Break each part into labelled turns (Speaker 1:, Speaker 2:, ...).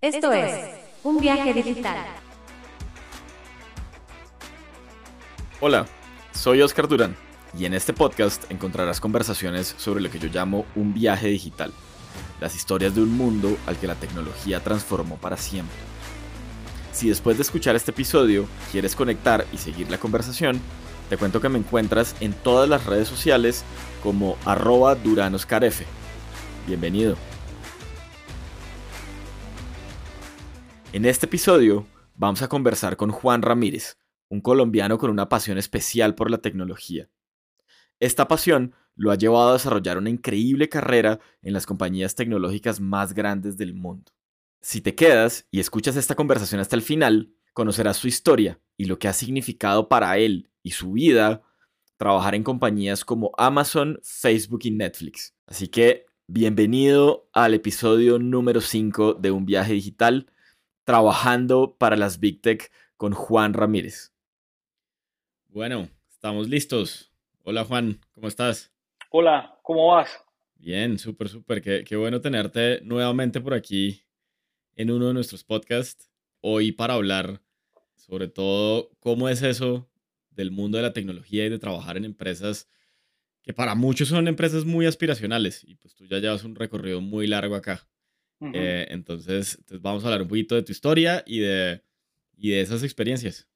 Speaker 1: Esto es Un viaje digital.
Speaker 2: Hola, soy Oscar Durán y en este podcast encontrarás conversaciones sobre lo que yo llamo un viaje digital, las historias de un mundo al que la tecnología transformó para siempre. Si después de escuchar este episodio quieres conectar y seguir la conversación, te cuento que me encuentras en todas las redes sociales como arroba duranoscarf. Bienvenido. En este episodio vamos a conversar con Juan Ramírez, un colombiano con una pasión especial por la tecnología. Esta pasión lo ha llevado a desarrollar una increíble carrera en las compañías tecnológicas más grandes del mundo. Si te quedas y escuchas esta conversación hasta el final, conocerás su historia y lo que ha significado para él y su vida trabajar en compañías como Amazon, Facebook y Netflix. Así que bienvenido al episodio número 5 de Un viaje digital trabajando para las Big Tech con Juan Ramírez. Bueno, estamos listos. Hola Juan, ¿cómo estás?
Speaker 3: Hola, ¿cómo vas?
Speaker 2: Bien, súper, súper. Qué, qué bueno tenerte nuevamente por aquí en uno de nuestros podcasts. Hoy para hablar sobre todo cómo es eso del mundo de la tecnología y de trabajar en empresas que para muchos son empresas muy aspiracionales y pues tú ya llevas un recorrido muy largo acá. Eh, entonces, vamos a hablar un poquito de tu historia y de, y de esas experiencias.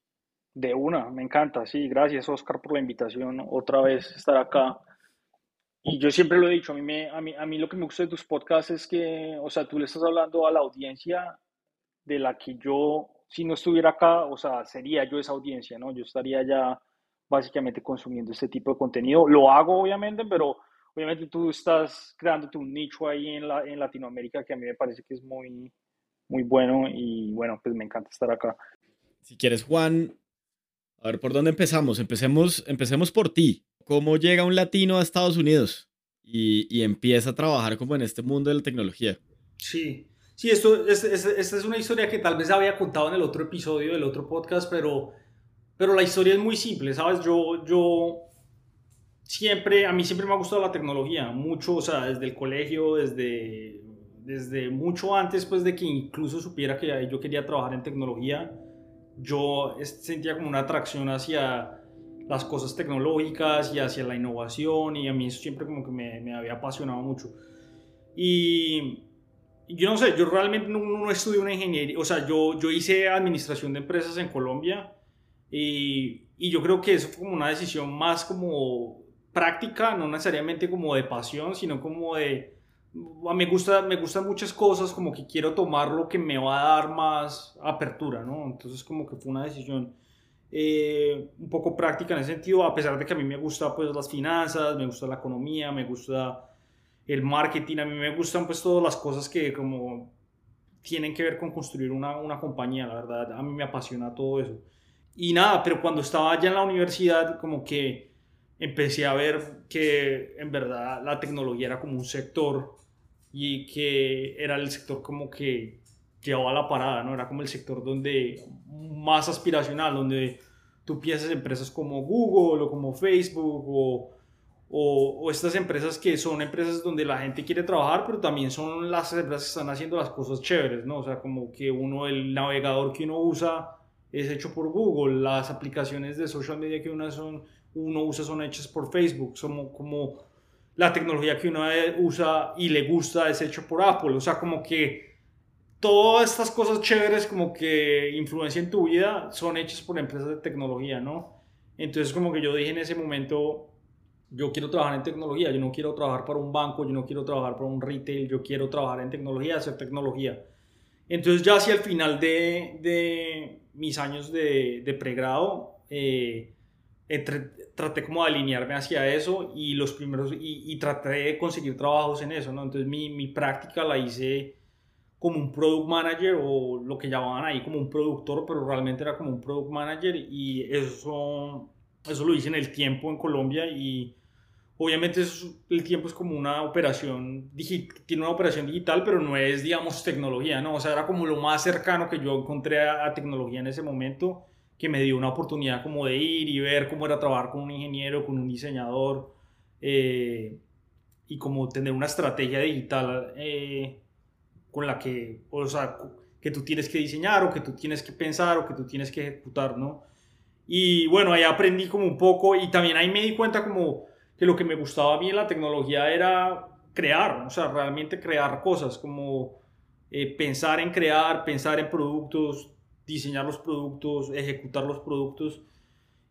Speaker 3: De una, me encanta, sí, gracias Oscar por la invitación, otra vez estar acá. Y yo siempre lo he dicho, a mí, me, a, mí, a mí lo que me gusta de tus podcasts es que, o sea, tú le estás hablando a la audiencia de la que yo, si no estuviera acá, o sea, sería yo esa audiencia, ¿no? Yo estaría ya básicamente consumiendo este tipo de contenido. Lo hago, obviamente, pero obviamente tú estás creándote un nicho ahí en, la, en Latinoamérica que a mí me parece que es muy, muy bueno y bueno, pues me encanta estar acá.
Speaker 2: Si quieres, Juan, a ver, ¿por dónde empezamos? Empecemos, empecemos por ti. ¿Cómo llega un latino a Estados Unidos y, y empieza a trabajar como en este mundo de la tecnología?
Speaker 3: Sí, sí, esto, esta es, es una historia que tal vez había contado en el otro episodio del otro podcast, pero, pero la historia es muy simple, ¿sabes? Yo, yo siempre, a mí siempre me ha gustado la tecnología, mucho, o sea, desde el colegio, desde, desde mucho antes, pues, de que incluso supiera que yo quería trabajar en tecnología, yo sentía como una atracción hacia las cosas tecnológicas y hacia la innovación y a mí eso siempre como que me, me había apasionado mucho. Y yo no sé, yo realmente no, no estudié una ingeniería, o sea, yo, yo hice administración de empresas en Colombia y, y yo creo que eso fue como una decisión más como práctica, no necesariamente como de pasión, sino como de... Me gusta, me gustan muchas cosas, como que quiero tomar lo que me va a dar más apertura, ¿no? Entonces como que fue una decisión eh, un poco práctica en ese sentido, a pesar de que a mí me gusta pues las finanzas, me gusta la economía, me gusta el marketing, a mí me gustan pues todas las cosas que como tienen que ver con construir una, una compañía, la verdad, a mí me apasiona todo eso. Y nada, pero cuando estaba allá en la universidad, como que empecé a ver que en verdad la tecnología era como un sector y que era el sector como que llevaba la parada, ¿no? Era como el sector donde más aspiracional, donde tú piensas empresas como Google o como Facebook o, o, estas empresas que son empresas donde la gente quiere trabajar, pero también son las empresas que están haciendo las cosas chéveres, ¿no? O sea, como que uno, el navegador que uno usa es hecho por Google, las aplicaciones de social media que uno son uno usa son hechas por Facebook, somos como la tecnología que uno usa y le gusta es hecho por Apple, o sea, como que todas estas cosas chéveres como que influencian tu vida son hechas por empresas de tecnología, ¿no? Entonces como que yo dije en ese momento, yo quiero trabajar en tecnología, yo no quiero trabajar para un banco, yo no quiero trabajar para un retail, yo quiero trabajar en tecnología, hacer tecnología. Entonces ya hacia el final de, de mis años de, de pregrado, eh, traté como de alinearme hacia eso y los primeros, y, traté de conseguir trabajos en eso, ¿no? Entonces mi, mi, práctica la hice como un product manager o lo que llamaban ahí como un productor, pero realmente era como un product manager y eso, eso lo hice en el tiempo en Colombia y obviamente el tiempo es como una operación, tiene una operación digital, pero no es, digamos, tecnología, ¿no? O sea, era como lo más cercano que yo encontré a tecnología en ese momento que me dio una oportunidad como de ir y ver cómo era trabajar con un ingeniero, con un diseñador eh, y como tener una estrategia digital eh, con la que, o sea, que tú tienes que diseñar o que tú tienes que pensar o que tú tienes que ejecutar, ¿no? Y bueno, ahí aprendí como un poco y también ahí me di cuenta como que lo que me gustaba a mí en la tecnología era crear, o sea, realmente crear cosas, como eh, pensar en crear, pensar en productos, diseñar los productos, ejecutar los productos.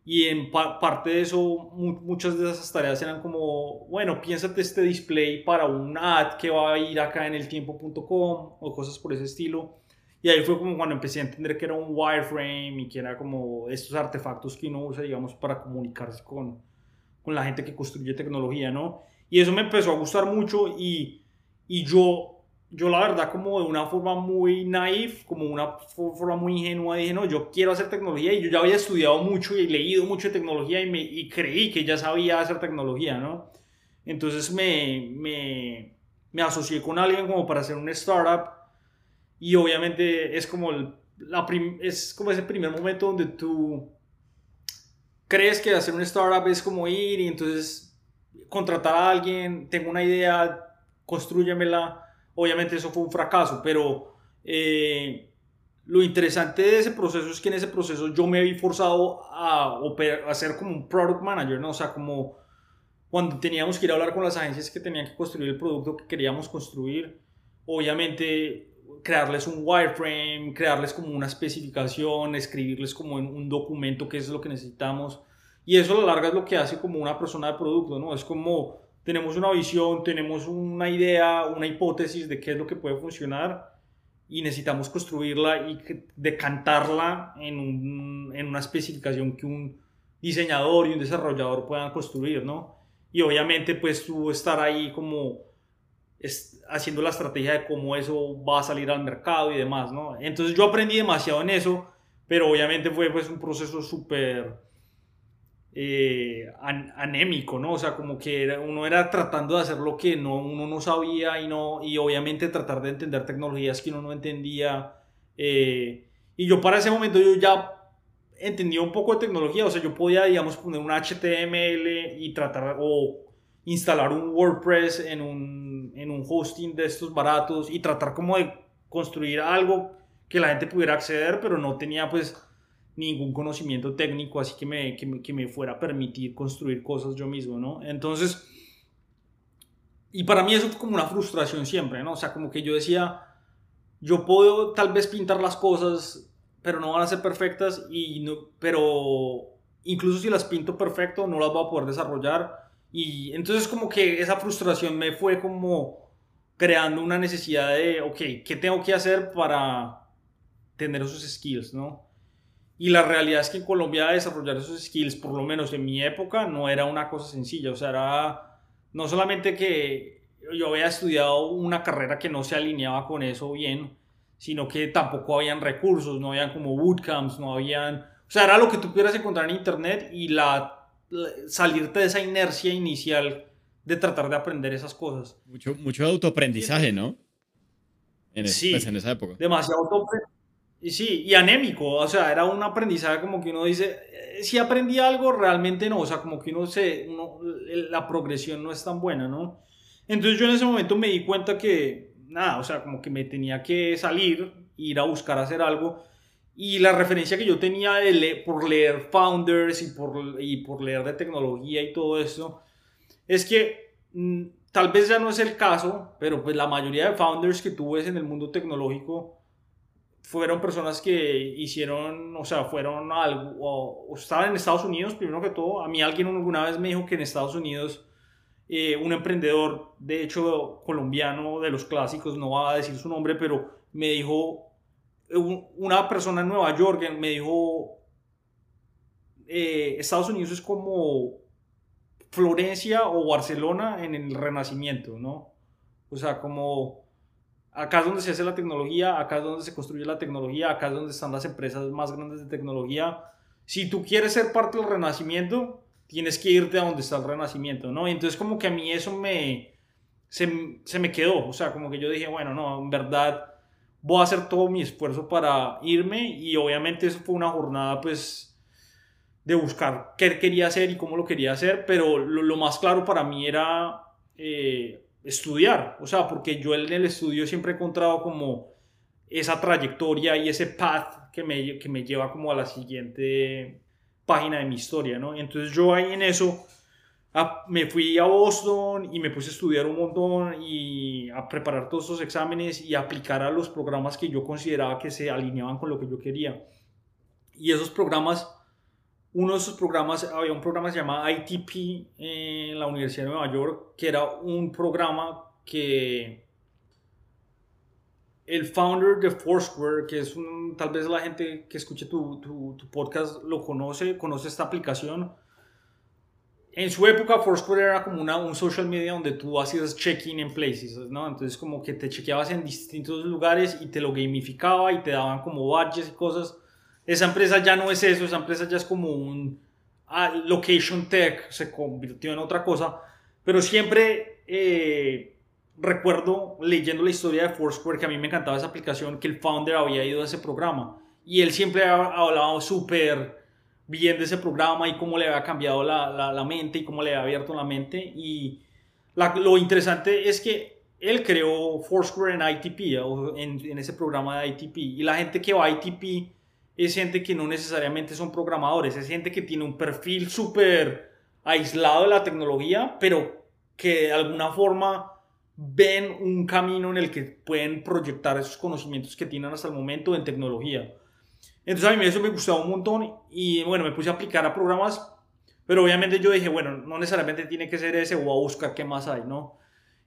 Speaker 3: Y en parte de eso, muchas de esas tareas eran como, bueno, piénsate este display para un ad que va a ir acá en el tiempo.com o cosas por ese estilo. Y ahí fue como cuando empecé a entender que era un wireframe y que era como estos artefactos que uno usa, digamos, para comunicarse con, con la gente que construye tecnología, ¿no? Y eso me empezó a gustar mucho y, y yo, yo la verdad como de una forma muy naif, como una forma muy ingenua, dije, no, yo quiero hacer tecnología y yo ya había estudiado mucho y leído mucho de tecnología y, me, y creí que ya sabía hacer tecnología, ¿no? Entonces me, me, me asocié con alguien como para hacer un startup y obviamente es como, el, la es como ese primer momento donde tú crees que hacer un startup es como ir y entonces contratar a alguien, tengo una idea, construyemela. Obviamente eso fue un fracaso, pero eh, lo interesante de ese proceso es que en ese proceso yo me vi forzado a, a ser como un product manager, ¿no? O sea, como cuando teníamos que ir a hablar con las agencias que tenían que construir el producto que queríamos construir, obviamente crearles un wireframe, crearles como una especificación, escribirles como en un documento qué es lo que necesitamos. Y eso a la larga es lo que hace como una persona de producto, ¿no? Es como tenemos una visión, tenemos una idea, una hipótesis de qué es lo que puede funcionar y necesitamos construirla y decantarla en, un, en una especificación que un diseñador y un desarrollador puedan construir, ¿no? Y obviamente pues tú estar ahí como haciendo la estrategia de cómo eso va a salir al mercado y demás, ¿no? Entonces yo aprendí demasiado en eso, pero obviamente fue pues un proceso súper eh, anémico, ¿no? O sea, como que uno era tratando de hacer lo que no, uno no sabía y, no, y obviamente tratar de entender tecnologías que uno no entendía. Eh, y yo para ese momento yo ya entendía un poco de tecnología, o sea, yo podía, digamos, poner un HTML y tratar, o instalar un WordPress en un, en un hosting de estos baratos y tratar como de construir algo que la gente pudiera acceder, pero no tenía pues ningún conocimiento técnico, así que me, que me, que me fuera a permitir construir cosas yo mismo, ¿no? Entonces, y para mí eso fue como una frustración siempre, ¿no? O sea, como que yo decía, yo puedo tal vez pintar las cosas, pero no van a ser perfectas, y no, pero incluso si las pinto perfecto, no las voy a poder desarrollar y entonces como que esa frustración me fue como creando una necesidad de, ok, ¿qué tengo que hacer para tener esos skills, no? Y la realidad es que en Colombia desarrollar esos skills, por lo menos en mi época, no era una cosa sencilla. O sea, era no solamente que yo había estudiado una carrera que no se alineaba con eso bien, sino que tampoco habían recursos, no habían como bootcamps, no habían... O sea, era lo que tú pudieras encontrar en internet y la salirte de esa inercia inicial de tratar de aprender esas cosas.
Speaker 2: Mucho, mucho autoaprendizaje, ¿no? En, sí, pues, en esa época.
Speaker 3: Demasiado autoaprendizaje. Y sí, y anémico, o sea, era un aprendizaje como que uno dice, eh, si aprendí algo, realmente no, o sea, como que uno se, uno, la progresión no es tan buena, ¿no? Entonces yo en ese momento me di cuenta que, nada, o sea, como que me tenía que salir, ir a buscar hacer algo, y la referencia que yo tenía de por leer founders y por, y por leer de tecnología y todo eso, es que mm, tal vez ya no es el caso, pero pues la mayoría de founders que tú ves en el mundo tecnológico fueron personas que hicieron, o sea, fueron algo, o, estaban en Estados Unidos, primero que todo. A mí alguien alguna vez me dijo que en Estados Unidos eh, un emprendedor, de hecho colombiano de los clásicos, no va a decir su nombre, pero me dijo una persona en Nueva York me dijo, eh, Estados Unidos es como Florencia o Barcelona en el Renacimiento, ¿no? O sea, como acá es donde se hace la tecnología, acá es donde se construye la tecnología, acá es donde están las empresas más grandes de tecnología. Si tú quieres ser parte del Renacimiento, tienes que irte a donde está el Renacimiento, ¿no? Y entonces como que a mí eso me... Se, se me quedó, o sea, como que yo dije, bueno, no, en verdad voy a hacer todo mi esfuerzo para irme y obviamente eso fue una jornada pues de buscar qué quería hacer y cómo lo quería hacer, pero lo, más claro para mí era eh, estudiar, o sea, porque yo en el estudio siempre he encontrado como esa trayectoria y ese path que me, que me lleva como a la siguiente página de mi historia, ¿no? Entonces yo ahí en eso me fui a Boston y me puse a estudiar un montón y a preparar todos estos exámenes y aplicar a los programas que yo consideraba que se alineaban con lo que yo quería. Y esos programas, uno de esos programas, había un programa que se llama ITP en la Universidad de Nueva York, que era un programa que el founder de Foursquare, que es tal vez la gente que escuche tu, tu, tu podcast lo conoce, conoce esta aplicación en su época Foursquare era como una, un social media donde tú hacías check-in en places, ¿no? Entonces como que te chequeabas en distintos lugares y te lo gamificaba y te daban como badges y cosas. Esa empresa ya no es eso, esa empresa ya es como un ah, location tech, se convirtió en otra cosa. Pero siempre eh, recuerdo leyendo la historia de Foursquare que a mí me encantaba esa aplicación, que el founder había ido a ese programa. Y él siempre hablado súper viendo ese programa y cómo le había cambiado la, la, mente y cómo le había abierto la mente. Y lo interesante es que él creó Foursquare en ITP, en, en, ese programa de ITP. Y la gente que va a ITP es gente que no necesariamente son programadores, es gente que tiene un perfil súper aislado de la tecnología, pero que de alguna forma ven un camino en el que pueden proyectar esos conocimientos que tienen hasta el momento en tecnología. Entonces a mí eso me gustaba un montón y bueno, me puse a aplicar a programas, pero obviamente yo dije, bueno, no necesariamente tiene que ser ese, voy a buscar qué más hay, ¿no?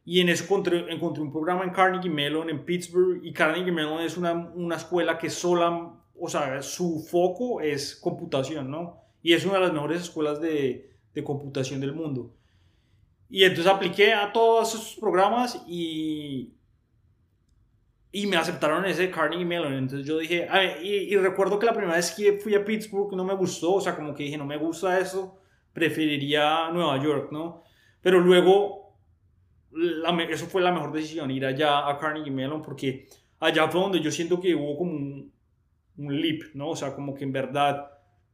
Speaker 3: Y en eso encontré, encontré un programa en Carnegie Mellon, en Pittsburgh, y Carnegie Mellon es una, una escuela que sola, o sea, su foco es computación, ¿no? Y es una de las mejores escuelas de, de computación del mundo. Y entonces apliqué a todos esos programas y, y me aceptaron ese Carnegie Mellon. Entonces yo dije, y, recuerdo que la primera vez que fui a Pittsburgh no me gustó, o sea, como que dije, no me gusta eso, preferiría Nueva York, ¿no? Pero luego, eso fue la mejor decisión, ir allá a Carnegie Mellon, porque allá fue donde yo siento que hubo como un, un leap, ¿no? O sea, como que en verdad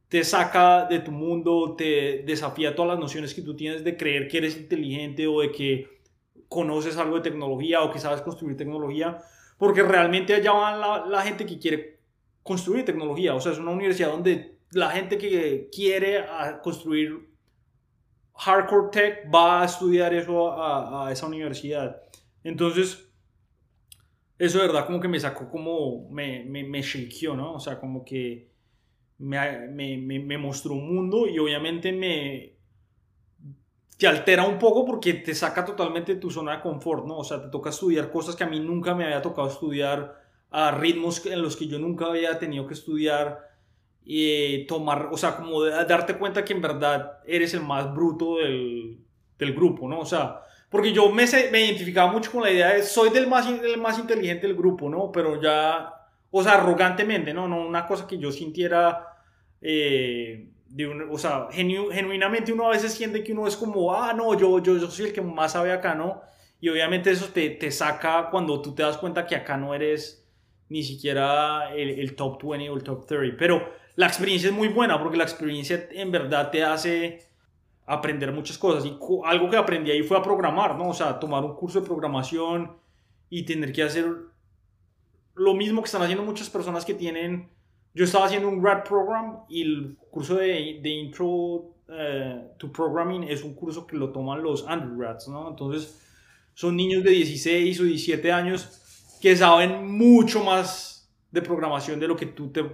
Speaker 3: te saca de tu mundo, te desafía todas las nociones que tú tienes de creer que eres inteligente o de que conoces algo de tecnología o que sabes construir tecnología porque realmente allá va la, gente que quiere construir tecnología. O sea, es una universidad donde la gente que quiere construir hardcore tech va a estudiar eso a, esa universidad. Entonces, eso de verdad como que me sacó como, me, me, me shakeó, ¿no? O sea, como que me, me, me mostró un mundo y obviamente me, te altera un poco porque te saca totalmente de tu zona de confort, ¿no? O sea, te toca estudiar cosas que a mí nunca me había tocado estudiar, a ritmos en los que yo nunca había tenido que estudiar, y tomar, o sea, como darte cuenta que en verdad eres el más bruto del, del grupo, ¿no? O sea, porque yo me, me identificaba mucho con la idea de soy del más, más inteligente del grupo, ¿no? Pero ya, o sea, arrogantemente, ¿no? No una cosa que yo sintiera... Eh, o sea, genuinamente uno a veces siente que uno es como, ah, no, yo, yo, yo soy el que más sabe acá, ¿no? Y obviamente eso te, te saca cuando tú te das cuenta que acá no eres ni siquiera el, el, top 20 o el top 30. Pero la experiencia es muy buena porque la experiencia en verdad te hace aprender muchas cosas. Y algo que aprendí ahí fue a programar, ¿no? O sea, tomar un curso de programación y tener que hacer lo mismo que están haciendo muchas personas que tienen yo estaba haciendo un grad program y el curso de, de Intro eh, to Programming es un curso que lo toman los undergrads, ¿no? Entonces, son niños de 16 o 17 años que saben mucho más de programación de lo que tú te,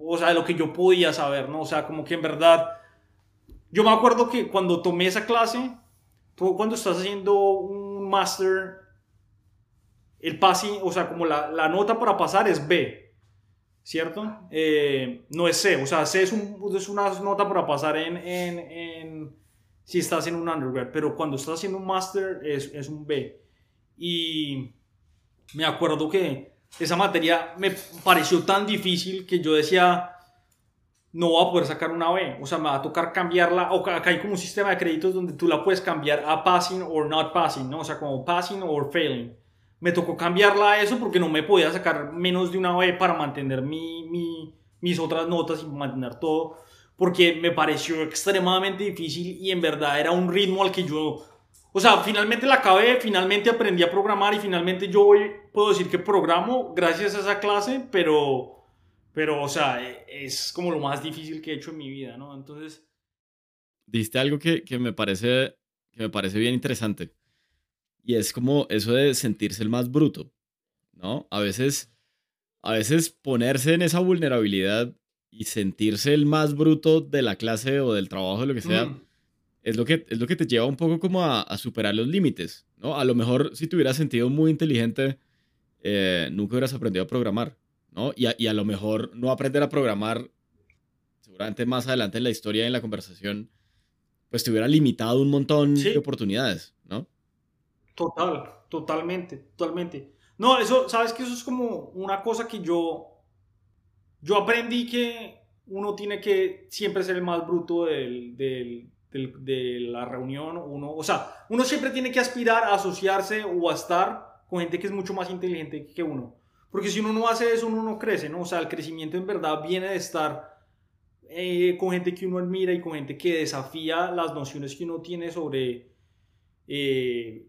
Speaker 3: o sea, de lo que yo podía saber, ¿no? O sea, como que en verdad, yo me acuerdo que cuando tomé esa clase, cuando estás haciendo un máster, el passing, o sea, como la, nota para pasar es B, ¿cierto? Eh, no es C, o sea, C es, un, es una nota para pasar en, en, si estás en un undergrad, pero cuando estás haciendo un master es, es un B. Y me acuerdo que esa materia me pareció tan difícil que yo decía, no voy a poder sacar una B, o sea, me va a tocar cambiarla, o acá hay como un sistema de créditos donde tú la puedes cambiar a passing o not passing, ¿no? O sea, como passing or failing. Me tocó cambiarla a eso porque no me podía sacar menos de una B para mantener mi, mis otras notas y mantener todo, porque me pareció extremadamente difícil y en verdad era un ritmo al que yo o sea, finalmente la acabé, finalmente aprendí a programar y finalmente yo hoy puedo decir que programo gracias a esa clase, pero, pero, o sea, e, es como lo más difícil que he hecho en mi vida, ¿no? Entonces...
Speaker 2: Diste algo que, que me, parece, que me parece bien interesante. Y es como eso de sentirse el más bruto, ¿no? A veces, a veces ponerse en esa vulnerabilidad y sentirse el más bruto de la clase o del trabajo, de lo que sea, mm. es, lo que, es lo que te lleva un poco como a, superar los límites, ¿no? A lo mejor si te hubieras sentido muy inteligente, eh, nunca hubieras aprendido a programar, ¿no? Y a, y a, lo mejor no aprender a programar, seguramente más adelante en la historia y en la conversación, pues te hubiera limitado un montón de oportunidades, ¿no?
Speaker 3: Total, totalmente, totalmente. No, eso, sabes que eso es como una cosa que yo yo aprendí que uno tiene que siempre ser el más bruto del, del, de la reunión. Uno, o sea, uno siempre tiene que aspirar a asociarse o a estar con gente que es mucho más inteligente que uno. Porque si uno no hace eso, uno no crece, ¿no? O sea, el crecimiento en verdad viene de estar eh, con gente que uno admira y con gente que desafía las nociones que uno tiene sobre eh,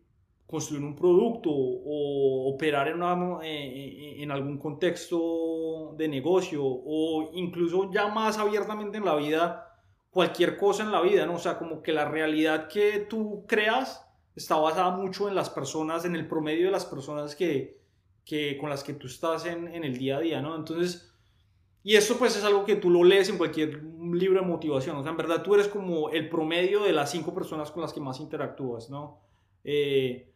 Speaker 3: construir un producto o operar en, eh, eh, en, algún contexto de negocio o incluso ya más abiertamente en la vida, cualquier cosa en la vida, ¿no? O sea, como que la realidad que tú creas está basada mucho en las personas, en el promedio de las personas que, que con las que tú estás en, en, el día a día, ¿no? Entonces, y eso pues es algo que tú lo lees en cualquier libro de motivación, o sea, en verdad tú eres como el promedio de las cinco personas con las que más interactúas, ¿no? Eh,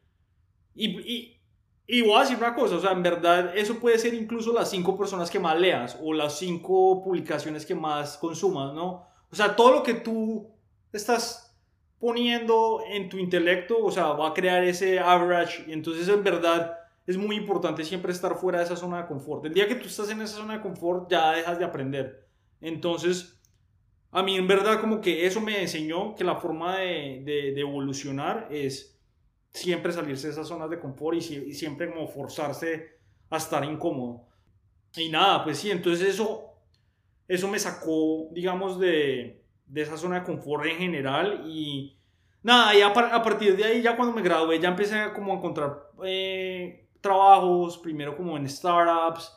Speaker 3: y, y, voy a decir una cosa, o sea, en verdad eso puede ser incluso las cinco personas que más leas o las cinco publicaciones que más consumas, ¿no? O sea, todo lo que tú estás poniendo en tu intelecto, o sea, va a crear ese average. Y entonces, en verdad, es muy importante siempre estar fuera de esa zona de confort. El día que tú estás en esa zona de confort, ya dejas de aprender. Entonces, a mí en verdad como que eso me enseñó que la forma de, de evolucionar es siempre salirse de esas zonas de confort y, siempre como forzarse a estar incómodo. Y nada, pues sí, entonces eso, eso me sacó, digamos, de, de esa zona de confort en general y nada, y a, partir de ahí ya cuando me gradué ya empecé a como a encontrar eh, trabajos, primero como en startups,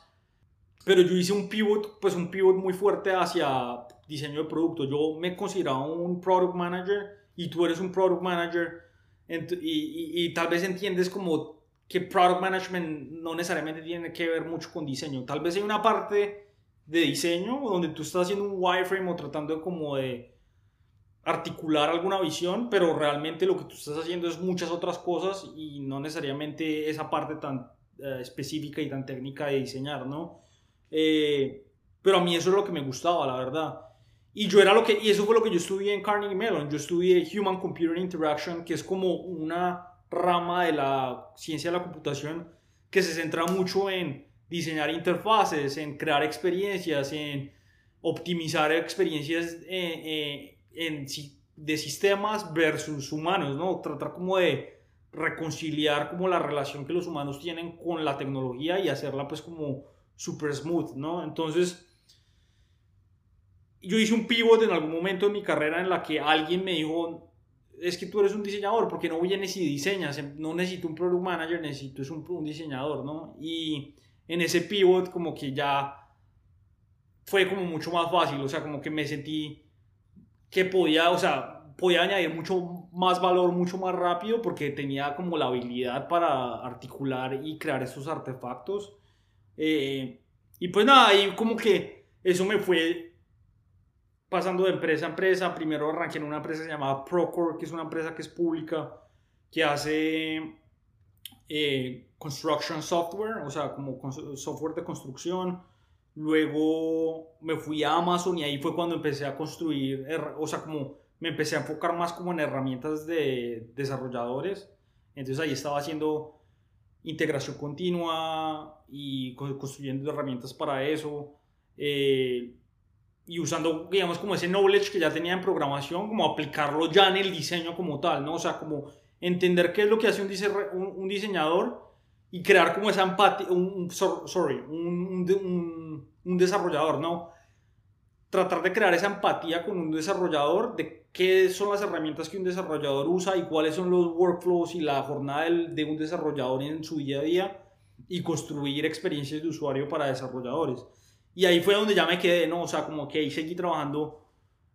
Speaker 3: pero yo hice un pivot, pues un pivot muy fuerte hacia diseño de producto. Yo me consideraba un product manager y tú eres un product manager y, y, tal vez entiendes como que product management no necesariamente tiene que ver mucho con diseño. Tal vez hay una parte de diseño donde tú estás haciendo un wireframe o tratando como de articular alguna visión, pero realmente lo que tú estás haciendo es muchas otras cosas y no necesariamente esa parte tan eh, específica y tan técnica de diseñar, ¿no? Eh, pero a mí eso es lo que me gustaba, la verdad. Y yo era lo que, y eso fue lo que yo estudié en Carnegie Mellon. Yo estudié Human Computer Interaction, que es como una rama de la ciencia de la computación que se centra mucho en diseñar interfaces, en crear experiencias, en optimizar experiencias eh, eh, de sistemas versus humanos, ¿no? Tratar como de reconciliar como la relación que los humanos tienen con la tecnología y hacerla pues como super smooth, ¿no? Entonces, yo hice un pivot en algún momento de mi carrera en la que alguien me dijo, es que tú eres un diseñador, porque no vienes y diseñas, no necesito un product manager, necesito un, un diseñador, ¿no? Y en ese pivot como que ya fue como mucho más fácil, o sea, como que me sentí que podía, o sea, podía añadir mucho más valor, mucho más rápido, porque tenía como la habilidad para articular y crear esos artefactos. Eh, y pues nada, ahí como que eso me fue pasando de empresa a empresa. Primero arranqué en una empresa llamada Procore, que es una empresa que es pública, que hace eh, construction software, o sea, como software de construcción. Luego me fui a Amazon y ahí fue cuando empecé a construir, o sea, como me empecé a enfocar más como en herramientas de desarrolladores. Entonces ahí estaba haciendo integración continua y construyendo herramientas para eso. Eh, y usando, digamos, como ese knowledge que ya tenía en programación, como aplicarlo ya en el diseño como tal, ¿no? O sea, como entender qué es lo que hace un, un, diseñador y crear como esa empatía, un, sorry, un, un, desarrollador, ¿no? tratar de crear esa empatía con un desarrollador de qué son las herramientas que un desarrollador usa y cuáles son los workflows y la jornada de un desarrollador en su día a día y construir experiencias de usuario para desarrolladores. Y ahí fue donde ya me quedé, ¿no? O sea, como que ahí seguí trabajando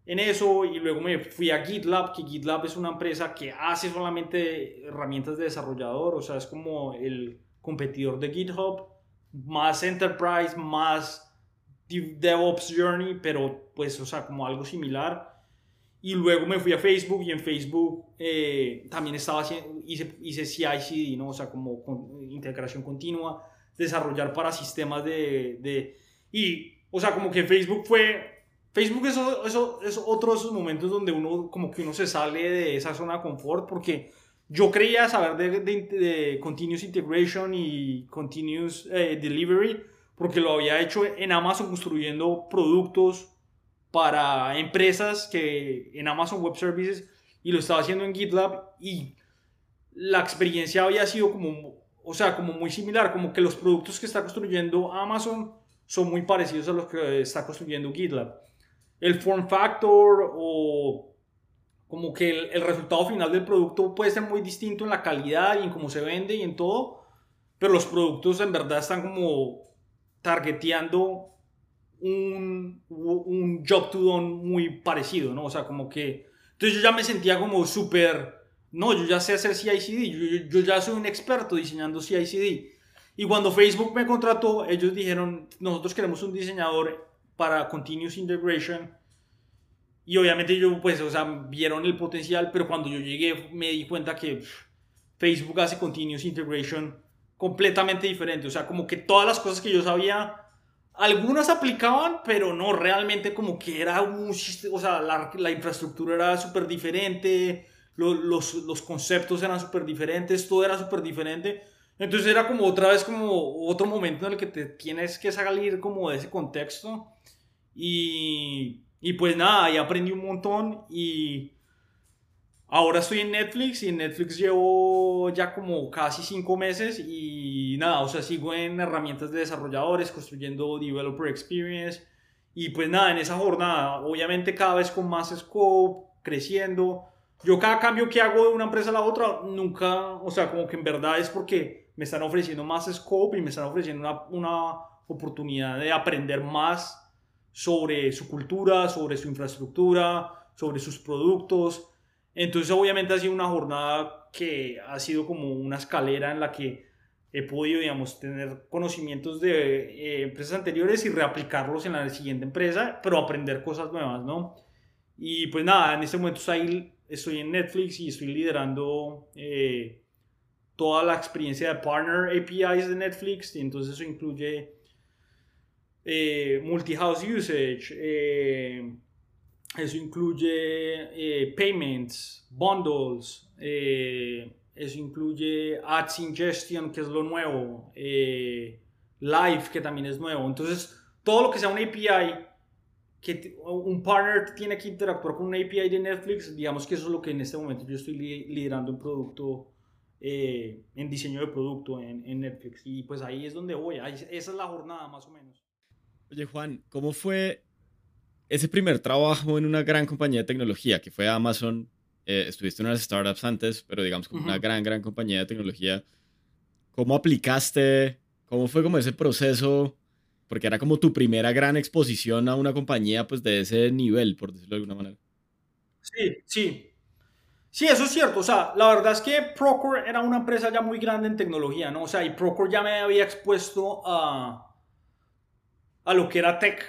Speaker 3: en eso y luego me fui a GitLab, que GitLab es una empresa que hace solamente herramientas de desarrollador, o sea, es como el competidor de GitHub, más enterprise, más DevOps Journey, pero pues, o sea, como algo similar. Y luego me fui a Facebook y en Facebook eh, también estaba haciendo, hice, hice CI/CD, ¿no? O sea, como integración continua, desarrollar para sistemas de, Y, o sea, como que Facebook fue... Facebook es, eso, es otro de esos momentos donde uno como que uno se sale de esa zona de confort porque yo creía saber de, de, de continuous integration y continuous eh, delivery porque lo había hecho en Amazon construyendo productos para empresas que en Amazon Web Services y lo estaba haciendo en GitLab y la experiencia había sido como, o sea, como muy similar, como que los productos que está construyendo Amazon son muy parecidos a los que está construyendo GitLab. El form factor o como que el, el resultado final del producto puede ser muy distinto en la calidad y en cómo se vende y en todo, pero los productos en verdad están como targeteando un, un job to done muy parecido, ¿no? O sea, como que... Entonces yo ya me sentía como súper... No, yo ya sé hacer CI/CD, yo, yo ya soy un experto diseñando CI/CD. Y cuando Facebook me contrató, ellos dijeron, nosotros queremos un diseñador para Continuous Integration. Y obviamente yo, pues, o sea, vieron el potencial, pero cuando yo llegué me di cuenta que Facebook hace Continuous Integration completamente diferente. O sea, como que todas las cosas que yo sabía algunas aplicaban, pero no, realmente como que era un o sea, la, la infraestructura era súper diferente, los, los, conceptos eran súper diferentes, todo era súper diferente. Entonces era como otra vez como otro momento en el que te tienes que salir como de ese contexto. Y, y pues nada, ahí aprendí un montón y Ahora estoy en Netflix y en Netflix llevo ya como casi cinco meses y nada, o sea, sigo en herramientas de desarrolladores, construyendo developer experience y pues nada, en esa jornada, obviamente cada vez con más scope, creciendo. Yo cada cambio que hago de una empresa a la otra, nunca, o sea, como que en verdad es porque me están ofreciendo más scope y me están ofreciendo una, una oportunidad de aprender más sobre su cultura, sobre su infraestructura, sobre sus productos entonces obviamente ha sido una jornada que ha sido como una escalera en la que he podido, digamos, tener conocimientos de eh, empresas anteriores y reaplicarlos en la siguiente empresa, pero aprender cosas nuevas, ¿no? Y pues nada, en este momento estoy, en Netflix y estoy liderando eh, toda la experiencia de Partner APIs de Netflix, y entonces eso incluye eh, multi-house usage, eso incluye eh, payments, bundles, eh, eso incluye ads ingestion, que es lo nuevo, eh, live, que también es nuevo. Entonces, todo lo que sea un API, que un partner tiene que interactuar con un API de Netflix, digamos que eso es lo que en este momento yo estoy liderando un producto, en diseño de producto en, Netflix. Y pues ahí es donde voy, esa es la jornada más o menos.
Speaker 2: Oye Juan, ¿cómo fue ese primer trabajo en una gran compañía de tecnología, que fue Amazon, eh, estuviste en unas startups antes, pero digamos como una gran, gran compañía de tecnología, ¿cómo aplicaste? ¿Cómo fue como ese proceso? Porque era como tu primera gran exposición a una compañía pues de ese nivel, por decirlo de alguna manera.
Speaker 3: Sí, sí. Sí, eso es cierto. O sea, la verdad es que Procore era una empresa ya muy grande en tecnología, ¿no? O sea, y Procore ya me había expuesto a, a lo que era tech,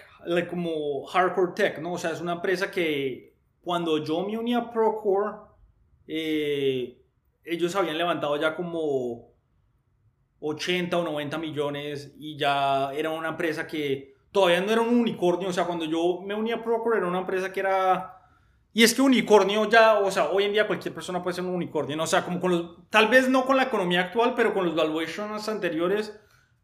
Speaker 3: como hardcore tech, ¿no? O sea, es una empresa que cuando yo me uní a Procore, eh, ellos habían levantado ya como 80 o 90 millones y ya era una empresa que todavía no era un unicornio, o sea, cuando yo me uní a Procore era una empresa que era... Y es que unicornio ya, o sea, hoy en día cualquier persona puede ser un unicornio, ¿no? O sea, como con los, tal vez no con la economía actual, pero con los valuations anteriores,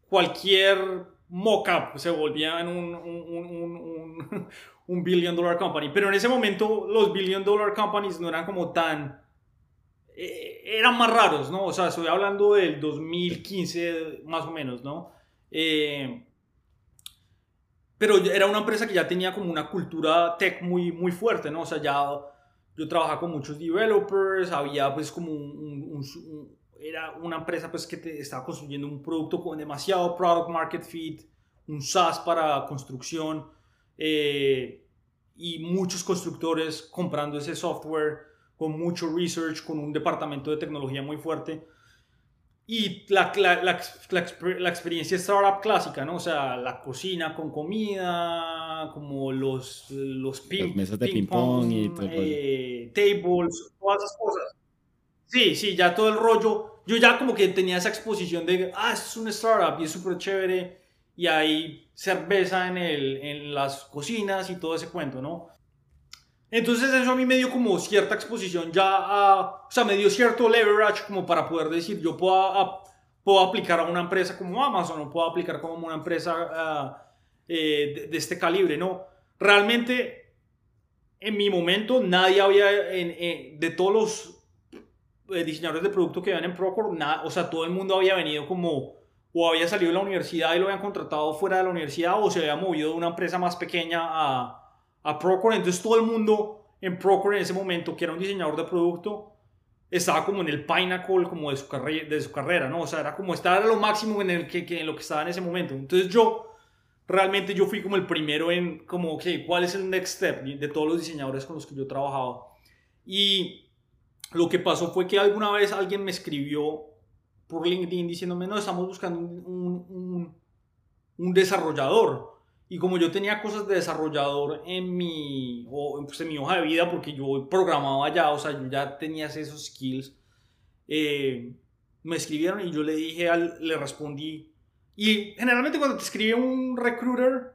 Speaker 3: cualquier mock-up se volvía en un, un, un, billion dollar company. Pero en ese momento los billion dollar companies no eran como tan... Eh, eran más raros, ¿no? O sea, estoy hablando del 2015 más o menos, ¿no? Eh, pero era una empresa que ya tenía como una cultura tech muy, muy fuerte, ¿no? O sea, ya yo trabajaba con muchos developers, había pues como un, era una empresa pues que te estaba construyendo un producto con demasiado product market fit, un SaaS para construcción eh, y muchos constructores comprando ese software con mucho research, con un departamento de tecnología muy fuerte y la, la, la, la, experiencia startup clásica, ¿no? O sea, la cocina con comida, como los, los
Speaker 2: ping, mesas de ping pong, y todo
Speaker 3: eh, tables, todas esas cosas. Sí, sí, ya todo el rollo. Yo ya como que tenía esa exposición de, ah, es un startup y es súper chévere y hay cerveza en, el, en las cocinas y todo ese cuento, ¿no? Entonces eso a mí me dio como cierta exposición ya a, o sea, me dio cierto leverage como para poder decir, yo puedo, puedo aplicar a una empresa como Amazon o puedo aplicar como una empresa ah, eh, de, este calibre, ¿no? Realmente, en mi momento, nadie había, de todos los diseñadores de producto que habían en Procore, o sea, todo el mundo había venido como, o había salido de la universidad y lo habían contratado fuera de la universidad, o se había movido de una empresa más pequeña a a Procore. Entonces todo el mundo en Procore en ese momento, que era un diseñador de producto, estaba como en el pinnacle como de su, carrera, de su carrera, ¿no? O sea, era como estar a lo máximo en, el que, en lo que estaba en ese momento. Entonces yo, realmente yo fui como el primero en, como, ok, ¿cuál es el next step de todos los diseñadores con los que yo trabajaba? Y lo que pasó fue que alguna vez alguien me escribió por LinkedIn diciéndome, no, estamos buscando un, un, desarrollador. Y como yo tenía cosas de desarrollador en mi, o, pues en mi hoja de vida, porque yo programaba ya, o sea, yo ya tenía esos skills, eh, me escribieron y yo le dije, al, le respondí. Y generalmente cuando te escribe un recruiter,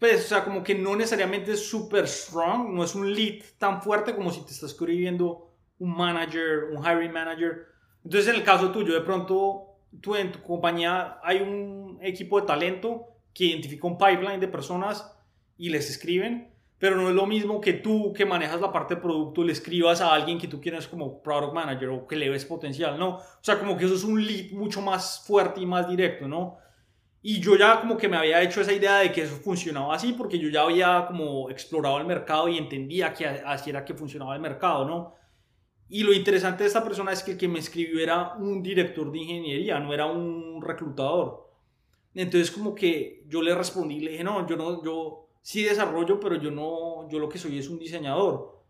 Speaker 3: pues, o sea, como que no necesariamente es super strong, no es un lead tan fuerte como si te está escribiendo un manager, un hiring manager. Entonces, en el caso tuyo, de pronto, tú en tu compañía hay un equipo de talento que identifica un pipeline de personas y les escriben, pero no es lo mismo que tú que manejas la parte de producto le escribas a alguien que tú quieres como product manager o que le ves potencial, ¿no? O sea, como que eso es un lead mucho más fuerte y más directo, ¿no? Y yo ya como que me había hecho esa idea de que eso funcionaba así porque yo ya había como explorado el mercado y entendía que así era que funcionaba el mercado, ¿no? Y lo interesante de esta persona es que el que me escribió era un director de ingeniería, no era un reclutador. Entonces como que yo le respondí, le dije, no, yo no, yo sí desarrollo, pero yo no, yo lo que soy es un diseñador.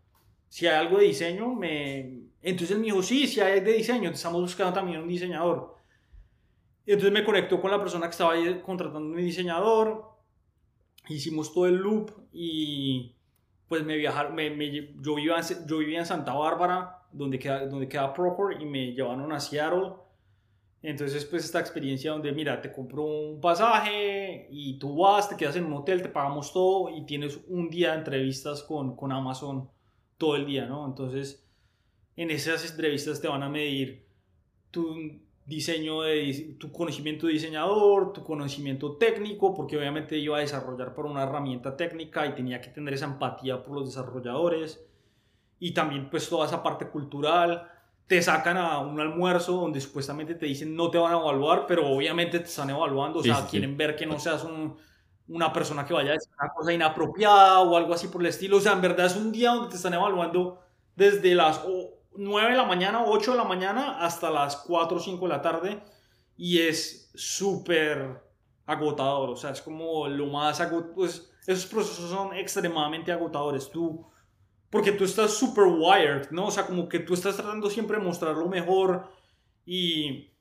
Speaker 3: Si hay algo de diseño, me... Entonces él me dijo, sí, si hay de diseño, estamos buscando también un diseñador. Entonces me conectó con la persona que estaba ahí contratando un diseñador, hicimos todo el loop y pues me viajaron, me, yo, vivía yo vivía en Santa Bárbara, donde queda, donde queda Procore, y me llevaron a Seattle entonces, pues esta experiencia donde, mira, te compro un pasaje y tú vas, te quedas en un hotel, te pagamos todo y tienes un día de entrevistas con, con Amazon todo el día, ¿no? Entonces, en esas entrevistas te van a medir tu diseño, de, tu conocimiento de diseñador, tu conocimiento técnico, porque obviamente iba a desarrollar por una herramienta técnica y tenía que tener esa empatía por los desarrolladores y también pues toda esa parte cultural. Te sacan a un almuerzo donde supuestamente te dicen no te van a evaluar, pero obviamente te están evaluando, o sea, quieren ver que no seas una persona que vaya a decir una cosa inapropiada o algo así por el estilo, o sea, en verdad es un día donde te están evaluando desde las 9 de la mañana, 8 de la mañana hasta las 4 o 5 de la tarde y es súper agotador, o sea, es como lo más agotador, pues esos procesos son extremadamente agotadores, tú porque tú estás super wired, ¿no? O sea, como que tú estás tratando siempre de mostrar lo mejor y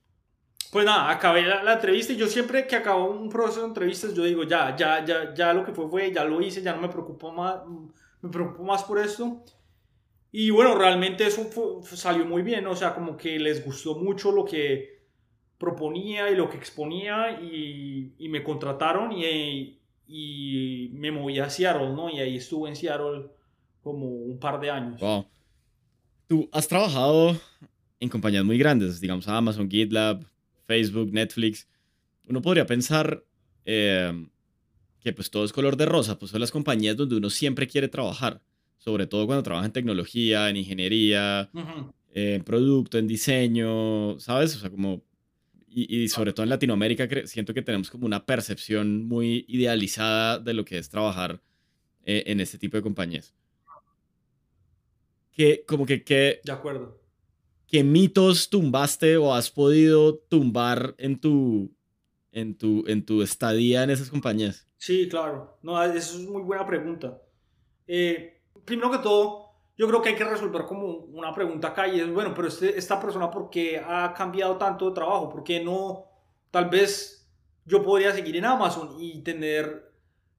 Speaker 3: pues nada, acabé la, entrevista y yo siempre que acabo un proceso de entrevistas yo digo, ya, ya, ya, ya lo que fue fue, ya lo hice, ya no me preocupo más, me preocupo más por esto. Y bueno, realmente eso salió muy bien, o sea, como que les gustó mucho lo que proponía y lo que exponía y, y me contrataron y, y me moví a Seattle, ¿no? Y ahí estuve en Seattle como un par de años.
Speaker 2: Wow. Tú has trabajado en compañías muy grandes, digamos Amazon, GitLab, Facebook, Netflix. Uno podría pensar eh, que pues todo es color de rosa, pues son las compañías donde uno siempre quiere trabajar, sobre todo cuando trabaja en tecnología, en ingeniería, en producto, en diseño, ¿sabes? O sea, como... y, sobre todo en Latinoamérica, siento que tenemos como una percepción muy idealizada de lo que es trabajar eh, en este tipo de compañías. Que, como que, que...
Speaker 3: De acuerdo.
Speaker 2: ¿Qué mitos tumbaste o has podido tumbar en tu, en tu, en tu estadía en esas compañías?
Speaker 3: Sí, claro. No, eso es muy buena pregunta. Eh, primero que todo, yo creo que hay que resolver como una pregunta acá y es, bueno, pero este, esta persona, ¿por qué ha cambiado tanto de trabajo? ¿Por qué no? Tal vez yo podría seguir en Amazon y tener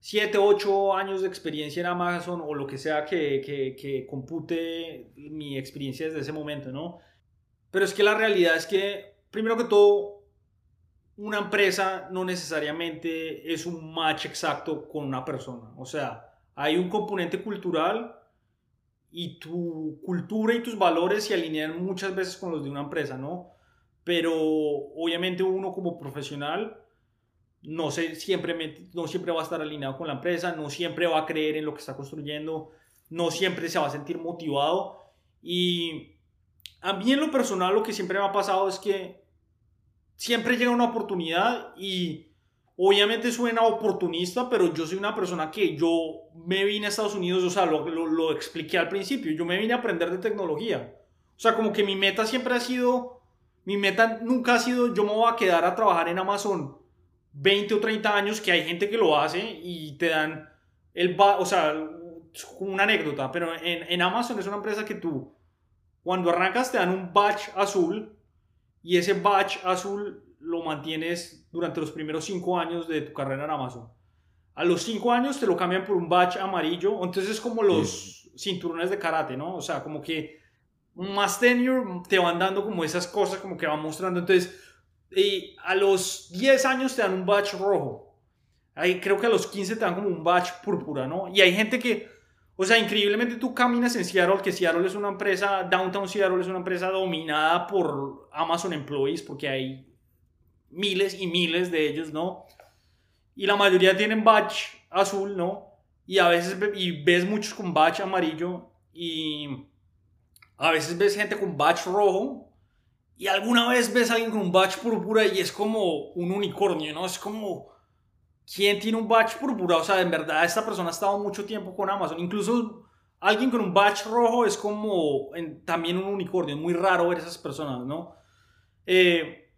Speaker 3: 7, 8 años de experiencia en Amazon o lo que sea que, que, que compute mi experiencia desde ese momento, ¿no? Pero es que la realidad es que, primero que todo, una empresa no necesariamente es un match exacto con una persona. O sea, hay un componente cultural y tu cultura y tus valores se alinean muchas veces con los de una empresa, ¿no? Pero obviamente uno como profesional no, sé, siempre, no siempre va a estar alineado con la empresa, no siempre va a creer en lo que está construyendo, no siempre se va a sentir motivado. Y a mí en lo personal lo que siempre me ha pasado es que siempre llega una oportunidad y Obviamente suena oportunista, pero yo soy una persona que yo me vine a Estados Unidos, o sea, lo, lo, expliqué al principio, yo me vine a aprender de tecnología. O sea, como que mi meta siempre ha sido, mi meta nunca ha sido, yo me voy a quedar a trabajar en Amazon 20 o 30 años, que hay gente que lo hace y te dan el, o sea, una anécdota, pero en, en Amazon es una empresa que tú, cuando arrancas te dan un badge azul y ese badge azul lo mantienes durante los primeros cinco años de tu carrera en Amazon. A los cinco años te lo cambian por un badge amarillo, entonces es como los cinturones de karate, ¿no? O sea, como que más tenure te van dando como esas cosas, como que van mostrando. Entonces, y a los 10 años te dan un badge rojo. Ahí creo que a los 15 te dan como un badge púrpura, ¿no? Y hay gente que, o sea, increíblemente tú caminas en Seattle, que Seattle es una empresa, Downtown Seattle es una empresa dominada por Amazon Employees, porque hay miles y miles de ellos, ¿no? Y la mayoría tienen badge azul, ¿no? Y a veces y ves muchos con badge amarillo y a veces ves gente con badge rojo y alguna vez ves a alguien con un badge púrpura y es como un unicornio, ¿no? Es como ¿quién tiene un badge púrpura? O sea, en verdad esta persona ha estado mucho tiempo con Amazon. Incluso alguien con un badge rojo es como también un unicornio. Es muy raro ver esas personas, ¿no? Eh,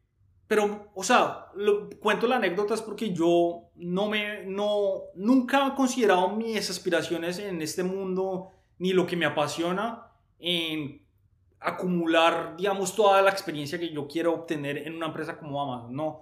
Speaker 3: pero, o sea, lo, cuento la anécdota es porque yo no me, no, nunca he considerado mis aspiraciones en este mundo ni lo que me apasiona en acumular, digamos, toda la experiencia que yo quiero obtener en una empresa como Amazon, ¿no?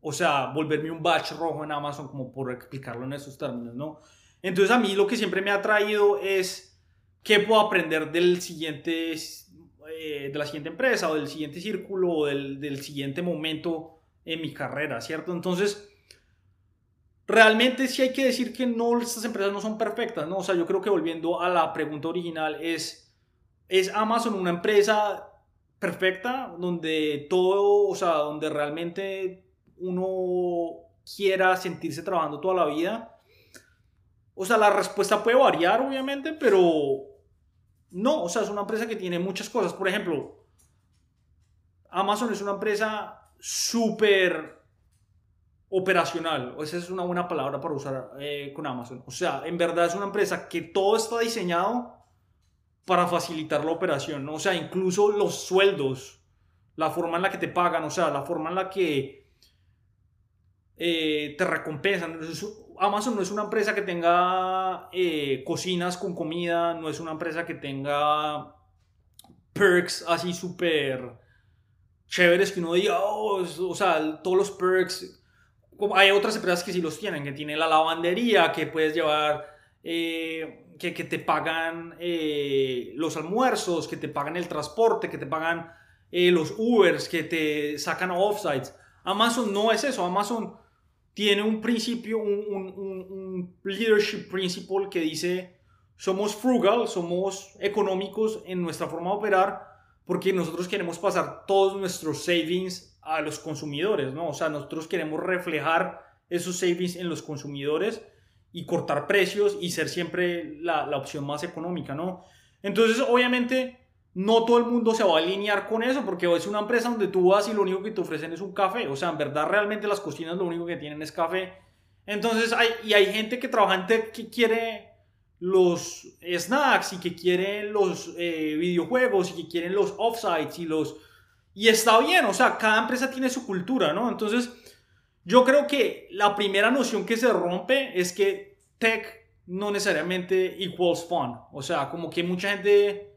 Speaker 3: O sea, volverme un batch rojo en Amazon, como por explicarlo en esos términos, ¿no? Entonces a mí lo que siempre me ha traído es qué puedo aprender del siguiente eh, de la siguiente empresa o del siguiente círculo o del, del siguiente momento en mi carrera, ¿cierto? Entonces, realmente sí hay que decir que no, estas empresas no son perfectas, ¿no? O sea, yo creo que volviendo a la pregunta original, es, ¿es Amazon una empresa perfecta donde todo, o sea, donde realmente uno quiera sentirse trabajando toda la vida? O sea, la respuesta puede variar, obviamente, pero no, o sea, es una empresa que tiene muchas cosas. Por ejemplo, Amazon es una empresa súper operacional. Esa es una buena palabra para usar eh, con Amazon. O sea, en verdad es una empresa que todo está diseñado para facilitar la operación. O sea, incluso los sueldos, la forma en la que te pagan, o sea, la forma en la que eh, te recompensan. Amazon no es una empresa que tenga eh, cocinas con comida, no es una empresa que tenga perks así súper chéveres que uno diga, oh, o sea, todos los perks. Hay otras empresas que sí los tienen, que tienen la lavandería, que puedes llevar, eh, que, que, te pagan eh, los almuerzos, que te pagan el transporte, que te pagan los Ubers, que te sacan a offsites. Amazon no es eso, Amazon tiene un principio, un, un, leadership principle que dice, somos frugal, somos económicos en nuestra forma de operar, porque nosotros queremos pasar todos nuestros savings a los consumidores, ¿no? O sea, nosotros queremos reflejar esos savings en los consumidores y cortar precios y ser siempre la, la opción más económica, ¿no? Entonces, obviamente, no todo el mundo se va a alinear con eso porque es una empresa donde tú vas y lo único que te ofrecen es un café. O sea, en verdad realmente las cocinas lo único que tienen es café. Entonces, hay, y hay gente que trabaja en tech que quiere los snacks y que quieren los eh, videojuegos y que quieren los offsites y los... Y está bien, o sea, cada empresa tiene su cultura, ¿no? Entonces, yo creo que la primera noción que se rompe es que tech no necesariamente equals fun. O sea, como que mucha gente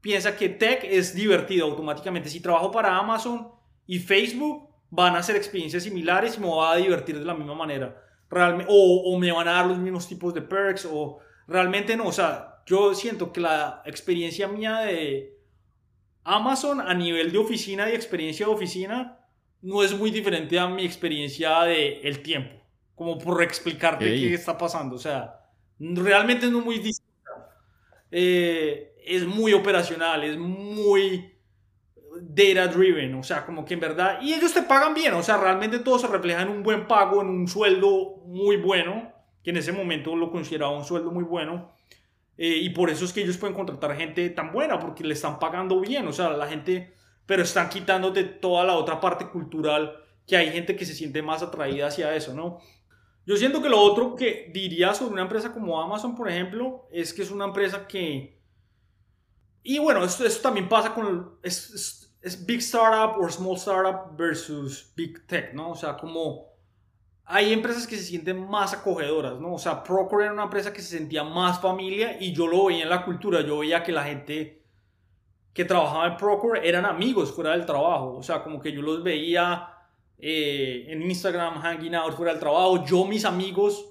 Speaker 3: piensa que tech es divertido automáticamente. Si trabajo para Amazon y Facebook, van a hacer experiencias similares y me voy a divertir de la misma manera. Realmente, o, me van a dar los mismos tipos de perks, o realmente no. O sea, yo siento que la experiencia mía de Amazon a nivel de oficina y experiencia de oficina no es muy diferente a mi experiencia de el tiempo. Como por explicarte qué está pasando. O sea, realmente no es muy distinta. Eh, es muy operacional, es muy data driven, o sea, como que en verdad, y ellos te pagan bien, o sea, realmente todo se refleja en un buen pago, en un sueldo muy bueno, que en ese momento lo consideraba un sueldo muy bueno, eh, y por eso es que ellos pueden contratar gente tan buena, porque le están pagando bien, o sea, la gente, pero están quitándote toda la otra parte cultural, que hay gente que se siente más atraída hacia eso, ¿no? Yo siento que lo otro que diría sobre una empresa como Amazon, por ejemplo, es que es una empresa que y bueno, esto, también pasa con... Es, es, big startup o small startup versus big tech, ¿no? O sea, como hay empresas que se sienten más acogedoras, ¿no? O sea, Procore era una empresa que se sentía más familia y yo lo veía en la cultura, yo veía que la gente que trabajaba en Procore eran amigos fuera del trabajo, o sea, como que yo los veía eh, en Instagram hanging out fuera del trabajo, yo mis amigos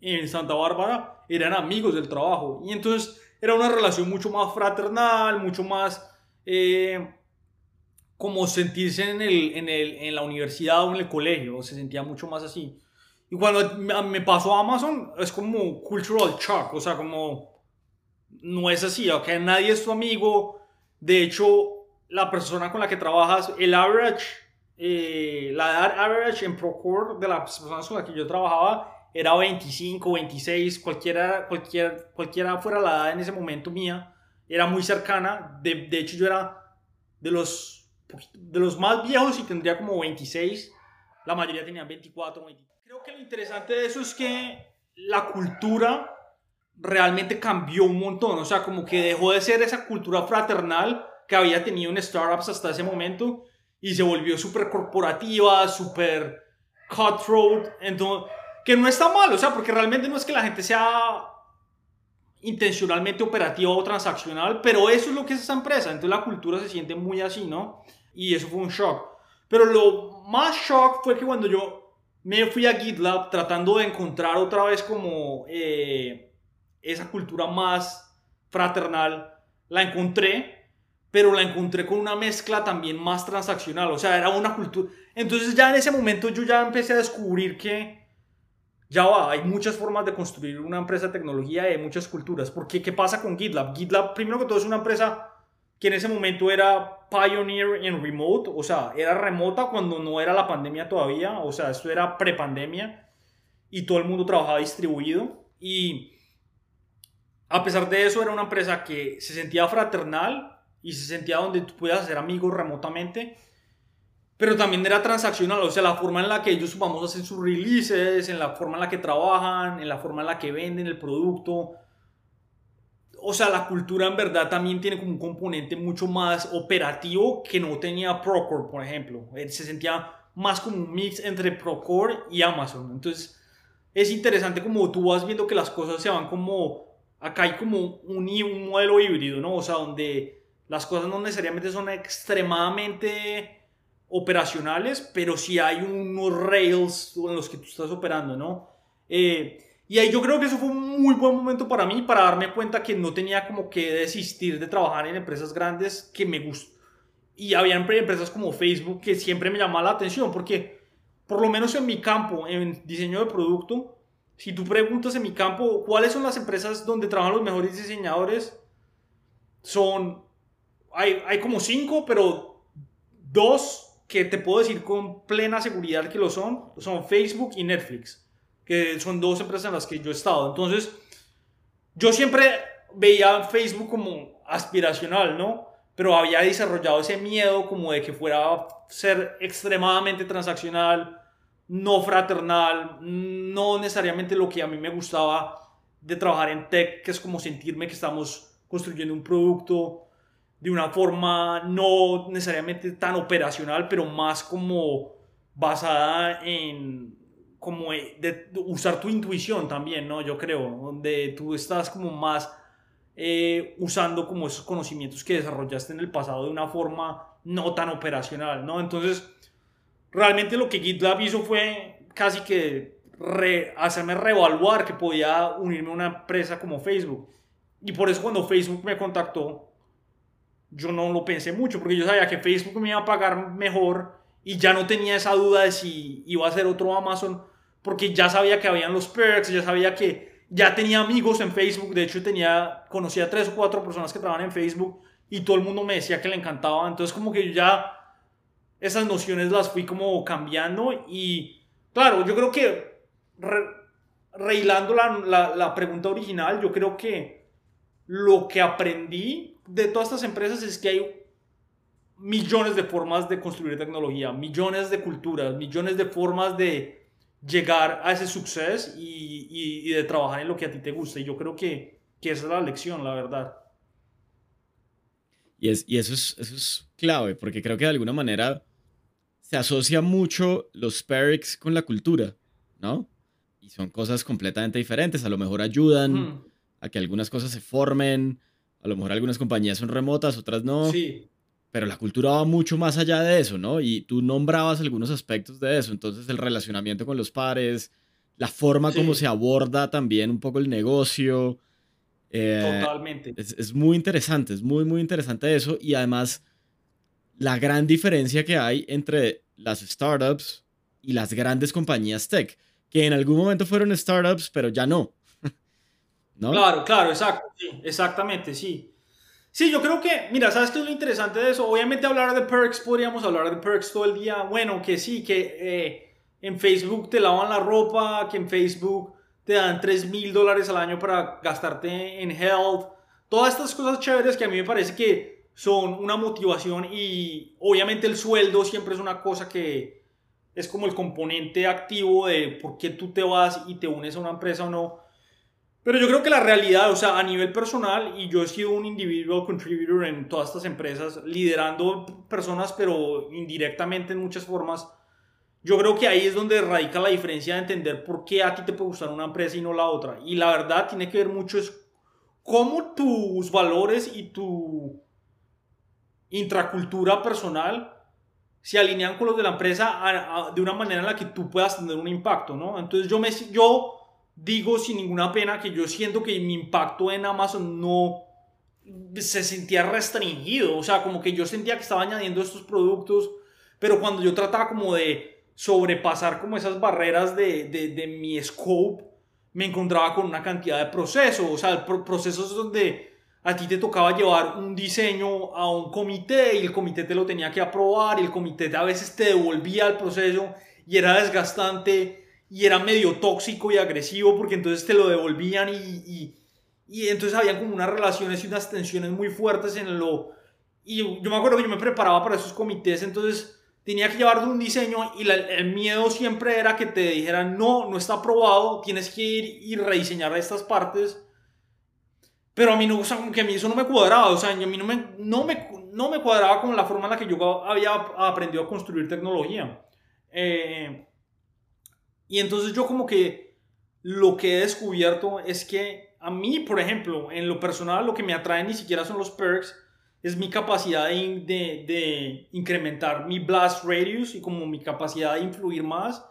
Speaker 3: en Santa Bárbara eran amigos del trabajo. Y entonces era una relación mucho más fraternal, mucho más eh, como sentirse en, el, en, el, en, la universidad o en el colegio, se sentía mucho más así. Y cuando me pasó a Amazon, es como cultural shock, o sea, como no es así, ok, nadie es tu amigo, de hecho, la persona con la que trabajas, el average, eh, la edad average en Procore de las personas con las que yo trabajaba era 25, 26, cualquiera, cualquiera, cualquiera fuera la edad en ese momento mía, era muy cercana. De, de hecho, yo era de los, de los más viejos y tendría como 26. La mayoría tenían 24, 25. Creo que lo interesante de eso es que la cultura realmente cambió un montón. O sea, como que dejó de ser esa cultura fraternal que había tenido en startups hasta ese momento y se volvió súper corporativa, súper cutthroat. Entonces, que no está mal, o sea, porque realmente no es que la gente sea intencionalmente operativa o transaccional, pero eso es lo que es esa empresa, entonces la cultura se siente muy así, ¿no? Y eso fue un shock. Pero lo más shock fue que cuando yo me fui a GitLab tratando de encontrar otra vez como eh, esa cultura más fraternal, la encontré, pero la encontré con una mezcla también más transaccional, o sea, era una cultura... Entonces ya en ese momento yo ya empecé a descubrir que ya va, hay muchas formas de construir una empresa de tecnología y hay muchas culturas. Porque, ¿qué pasa con GitLab? GitLab, primero que todo, es una empresa que en ese momento era pioneer en remote, o sea, era remota cuando no era la pandemia todavía, o sea, esto era prepandemia y todo el mundo trabajaba distribuido. Y a pesar de eso, era una empresa que se sentía fraternal y se sentía donde tú puedas hacer amigos remotamente pero también era transaccional, o sea, la forma en la que ellos, vamos, hacen sus releases, en la forma en la que trabajan, en la forma en la que venden el producto. O sea, la cultura en verdad también tiene como un componente mucho más operativo que no tenía Procore, por ejemplo. Se sentía más como un mix entre Procore y Amazon. Entonces, es interesante como tú vas viendo que las cosas se van como... Acá hay como un, un modelo híbrido, ¿no? O sea, donde las cosas no necesariamente son extremadamente operacionales, pero si hay unos rails en los que tú estás operando, ¿no? Eh, y ahí yo creo que eso fue un muy buen momento para mí, para darme cuenta que no tenía como que desistir de trabajar en empresas grandes que me gustan. Y había empresas como Facebook que siempre me llamaba la atención, porque por lo menos en mi campo, en diseño de producto, si tú preguntas en mi campo cuáles son las empresas donde trabajan los mejores diseñadores, son, hay, hay como cinco, pero dos que te puedo decir con plena seguridad que lo son, son Facebook y Netflix, que son dos empresas en las que yo he estado. Entonces, yo siempre veía Facebook como aspiracional, ¿no? Pero había desarrollado ese miedo como de que fuera a ser extremadamente transaccional, no fraternal, no necesariamente lo que a mí me gustaba de trabajar en tech, que es como sentirme que estamos construyendo un producto de una forma no necesariamente tan operacional, pero más como basada en como de, usar tu intuición también, ¿no? Yo creo, donde tú estás como más eh, usando como esos conocimientos que desarrollaste en el pasado de una forma no tan operacional, ¿no? Entonces, realmente lo que GitLab hizo fue casi que hacerme reevaluar que podía unirme a una empresa como Facebook. Y por eso cuando Facebook me contactó, yo no lo pensé mucho, porque yo sabía que Facebook me iba a pagar mejor y ya no tenía esa duda de si iba a ser otro Amazon, porque ya sabía que habían los perks, ya sabía que ya tenía amigos en Facebook, de hecho tenía, conocía tres o cuatro personas que trabajan en Facebook y todo el mundo me decía que le encantaba, entonces como que yo ya esas nociones las fui como cambiando y claro, yo creo que re, la, la pregunta original, yo creo que lo que aprendí de todas estas empresas es que hay millones de formas de construir tecnología, millones de culturas, millones de formas de llegar a ese suceso y, y, de trabajar en lo que a ti te gusta. Y yo creo que, que esa es la lección, la verdad.
Speaker 2: Y, es, y eso, es, eso es clave, porque creo que de alguna manera se asocia mucho los perks con la cultura, ¿no? Y son cosas completamente diferentes. A lo mejor ayudan a que algunas cosas se formen, a lo mejor algunas compañías son remotas, otras no.
Speaker 3: Sí.
Speaker 2: Pero la cultura va mucho más allá de eso, ¿no? Y tú nombrabas algunos aspectos de eso. Entonces, el relacionamiento con los pares, la forma como se aborda también un poco el negocio.
Speaker 3: Eh, Totalmente.
Speaker 2: Es, es, muy interesante, es muy, muy interesante eso. Y además, la gran diferencia que hay entre las startups y las grandes compañías tech, que en algún momento fueron startups, pero ya no.
Speaker 3: Claro, claro, exacto, sí, exactamente, sí. Sí, yo creo que, mira, ¿sabes qué es lo interesante de eso? Obviamente hablar de perks, podríamos hablar de perks todo el día. Bueno, que sí, que eh, en Facebook te lavan la ropa, que en Facebook te dan 3 mil dólares al año para gastarte en health. Todas estas cosas chéveres que a mí me parece que son una motivación y obviamente el sueldo siempre es una cosa que es como el componente activo de por qué tú te vas y te unes a una empresa o no. Pero yo creo que la realidad, o sea, a nivel personal, y yo he sido un individual contributor en todas estas empresas, liderando personas, pero indirectamente en muchas formas, yo creo que ahí es donde radica la diferencia de entender por qué a ti te puede gustar una empresa y no la otra. Y la verdad tiene que ver mucho es cómo tus valores y tu intracultura personal se alinean con los de la empresa de una manera en la que tú puedas tener un impacto, ¿no? Entonces yo me... Yo, digo sin ninguna pena que yo siento que mi impacto en Amazon no se sentía restringido, o sea, como que yo sentía que estaba añadiendo estos productos, pero cuando yo trataba como de sobrepasar como esas barreras de, de, mi scope, me encontraba con una cantidad de procesos, o sea, procesos donde a ti te tocaba llevar un diseño a un comité y el comité te lo tenía que aprobar y el comité a veces te devolvía el proceso y era desgastante y era medio tóxico y agresivo porque entonces te lo devolvían y, y, entonces habían como unas relaciones y unas tensiones muy fuertes en lo... Y yo me acuerdo que yo me preparaba para esos comités, entonces tenía que llevar un diseño y el miedo siempre era que te dijeran, no, no está aprobado, tienes que ir y rediseñar estas partes. Pero a mí no, o sea, como que a mí eso no me cuadraba, o sea, a mí no me, no me, no me cuadraba con la forma en la que yo había aprendido a construir tecnología. Eh, y entonces yo como que lo que he descubierto es que a mí, por ejemplo, en lo personal lo que me atrae ni siquiera son los perks, es mi capacidad de, de, incrementar mi blast radius y como mi capacidad de influir más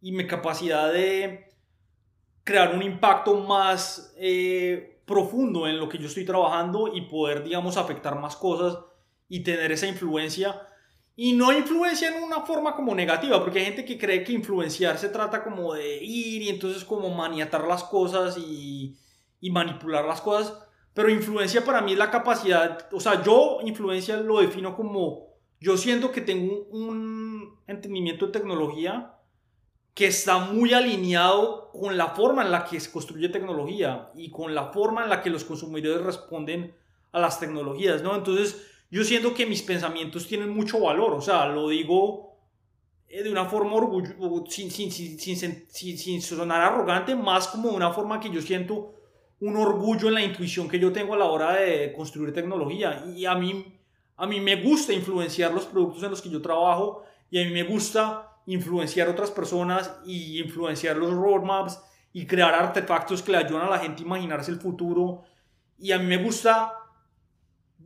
Speaker 3: y mi capacidad de crear un impacto más eh, profundo en lo que yo estoy trabajando y poder, digamos, afectar más cosas y tener esa influencia y no influencia en una forma como negativa, porque hay gente que cree que influenciar se trata como de ir y entonces como maniatar las cosas y, manipular las cosas. Pero influencia para mí es la capacidad, o sea, yo influencia lo defino como, yo siento que tengo un entendimiento de tecnología que está muy alineado con la forma en la que se construye tecnología y con la forma en la que los consumidores responden a las tecnologías, ¿no? Entonces, yo siento que mis pensamientos tienen mucho valor, o sea, lo digo eh, de una forma orgullo, sin, sin, sin, sin, sin sonar arrogante, más como de una forma que yo siento un orgullo en la intuición que yo tengo a la hora de construir tecnología. Y a mí, a mí me gusta influenciar los productos en los que yo trabajo y a mí me gusta influenciar otras personas y influenciar los roadmaps y crear artefactos que le ayudan a la gente a imaginarse el futuro. Y a mí me gusta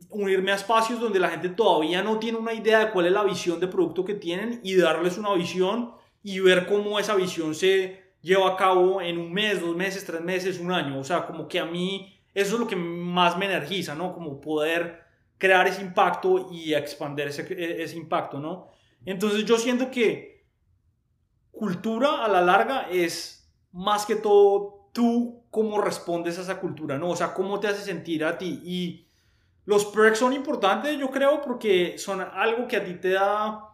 Speaker 3: unirme a espacios donde la gente todavía no tiene una idea de cuál es la visión de producto que tienen y darles una visión y ver cómo esa visión se lleva a cabo en un mes, dos meses, tres meses, un año. O sea, como que a mí eso es lo que más me energiza, ¿no? Como poder crear ese impacto y expandir ese, ese impacto, ¿no? Entonces yo siento que cultura a la larga es más que todo tú cómo respondes a esa cultura, ¿no? O sea, cómo te hace sentir a ti. Y los perks son importantes, yo creo, porque son algo que a ti te da,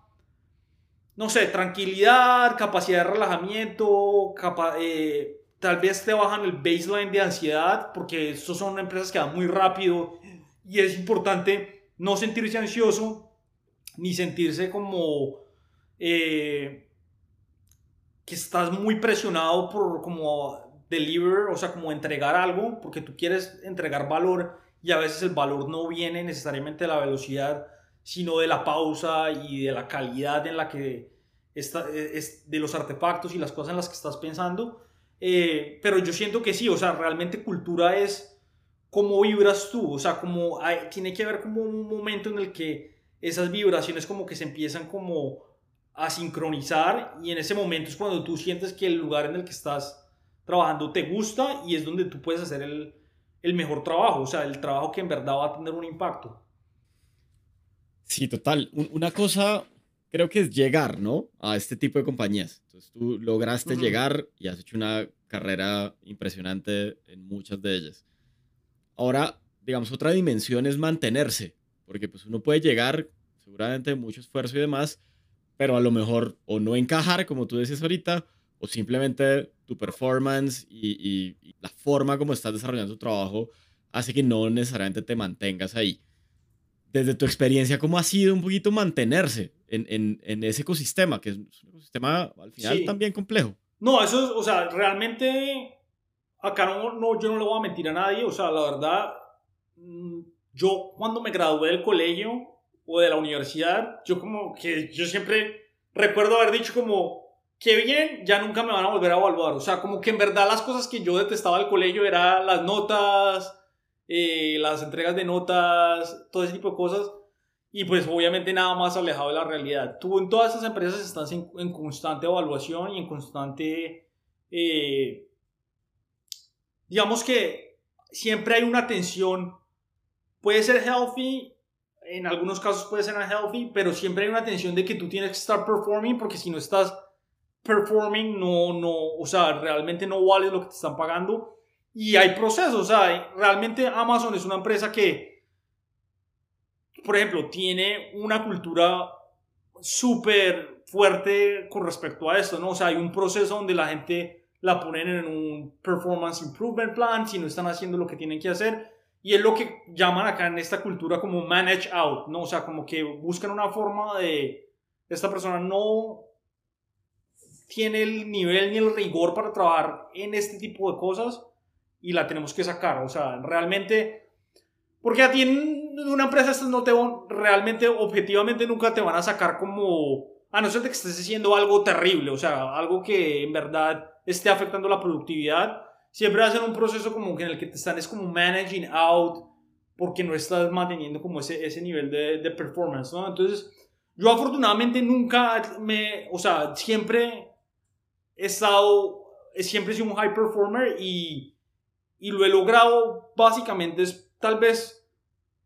Speaker 3: no sé, tranquilidad, capacidad de relajamiento, eh, tal vez te bajan el baseline de ansiedad, porque estos son empresas que van muy rápido y es importante no sentirse ansioso ni sentirse como eh, que estás muy presionado por como deliver, o sea, como entregar algo, porque tú quieres entregar valor y a veces el valor no viene necesariamente de la velocidad, sino de la pausa y de la calidad en la que está, es de los artefactos y las cosas en las que estás pensando. Eh, pero yo siento que sí, o sea, realmente cultura es cómo vibras tú, o sea, como tiene que haber como un momento en el que esas vibraciones como que se empiezan como a sincronizar y en ese momento es cuando tú sientes que el lugar en el que estás trabajando te gusta y es donde tú puedes hacer el, el mejor trabajo, o sea, el trabajo que en verdad va a tener un impacto.
Speaker 2: Sí, total. Una cosa creo que es llegar, ¿no? A este tipo de compañías. Entonces tú lograste llegar y has hecho una carrera impresionante en muchas de ellas. Ahora, digamos, otra dimensión es mantenerse, porque pues uno puede llegar, seguramente mucho esfuerzo y demás, pero a lo mejor o no encajar, como tú decías ahorita, o simplemente tu performance y, la forma como estás desarrollando tu trabajo hace que no necesariamente te mantengas ahí. Desde tu experiencia, ¿cómo ha sido un poquito mantenerse en, en, ese ecosistema, que es un ecosistema al final también complejo?
Speaker 3: No, eso es, o sea, realmente acá no, no, yo no le voy a mentir a nadie, o sea, la verdad, mm, yo cuando me gradué del colegio o de la universidad, yo como que yo siempre recuerdo haber dicho como, qué bien, ya nunca me van a volver a evaluar. O sea, como que en verdad las cosas que yo detestaba del colegio eran las notas, eh, las entregas de notas, todo ese tipo de cosas. Y pues obviamente nada más alejado de la realidad. Tú en todas esas empresas estás en, constante evaluación y en constante... Eh, digamos que siempre hay una tensión. Puede ser healthy, en algunos casos puede ser unhealthy, pero siempre hay una tensión de que tú tienes que estar performing porque si no estás performing, no, no, o sea, realmente no vale lo que te están pagando. Y hay procesos, o sea, realmente Amazon es una empresa que, por ejemplo, tiene una cultura súper fuerte con respecto a esto, ¿no? O sea, hay un proceso donde la gente la ponen en un performance improvement plan si no están haciendo lo que tienen que hacer. Y es lo que llaman acá en esta cultura como manage out, ¿no? O sea, como que buscan una forma de esta persona no tiene el nivel ni el rigor para trabajar en este tipo de cosas y la tenemos que sacar. O sea, realmente, porque a ti en una empresa estas no te van, realmente, objetivamente nunca te van a sacar como, a no ser que estés haciendo algo terrible, o sea, algo que en verdad esté afectando la productividad. Siempre hacen un proceso como que en el que te están es como managing out porque no estás manteniendo como ese, ese nivel de, de performance, ¿no? Entonces, yo afortunadamente nunca me, o sea, siempre he estado, siempre he sido un high performer y, y lo he logrado básicamente es tal vez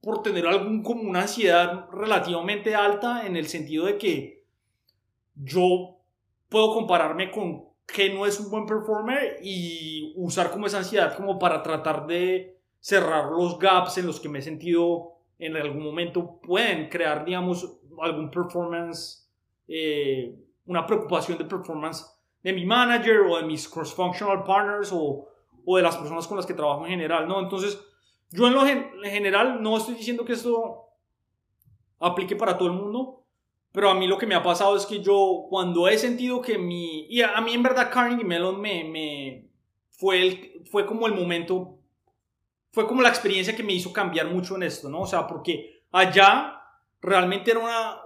Speaker 3: por tener algún como una ansiedad relativamente alta en el sentido de que yo puedo compararme con que no es un buen performer y usar como esa ansiedad como para tratar de cerrar los gaps en los que me he sentido en algún momento pueden crear digamos algún performance eh, una preocupación de performance de mi manager o de mis cross-functional partners o, o, de las personas con las que trabajo en general, ¿no? Entonces, yo en lo general no estoy diciendo que esto aplique para todo el mundo, pero a mí lo que me ha pasado es que yo cuando he sentido que mi... Y a, mí en verdad Carnegie Mellon me, me fue, el, fue como el momento, fue como la experiencia que me hizo cambiar mucho en esto, ¿no? O sea, porque allá realmente era una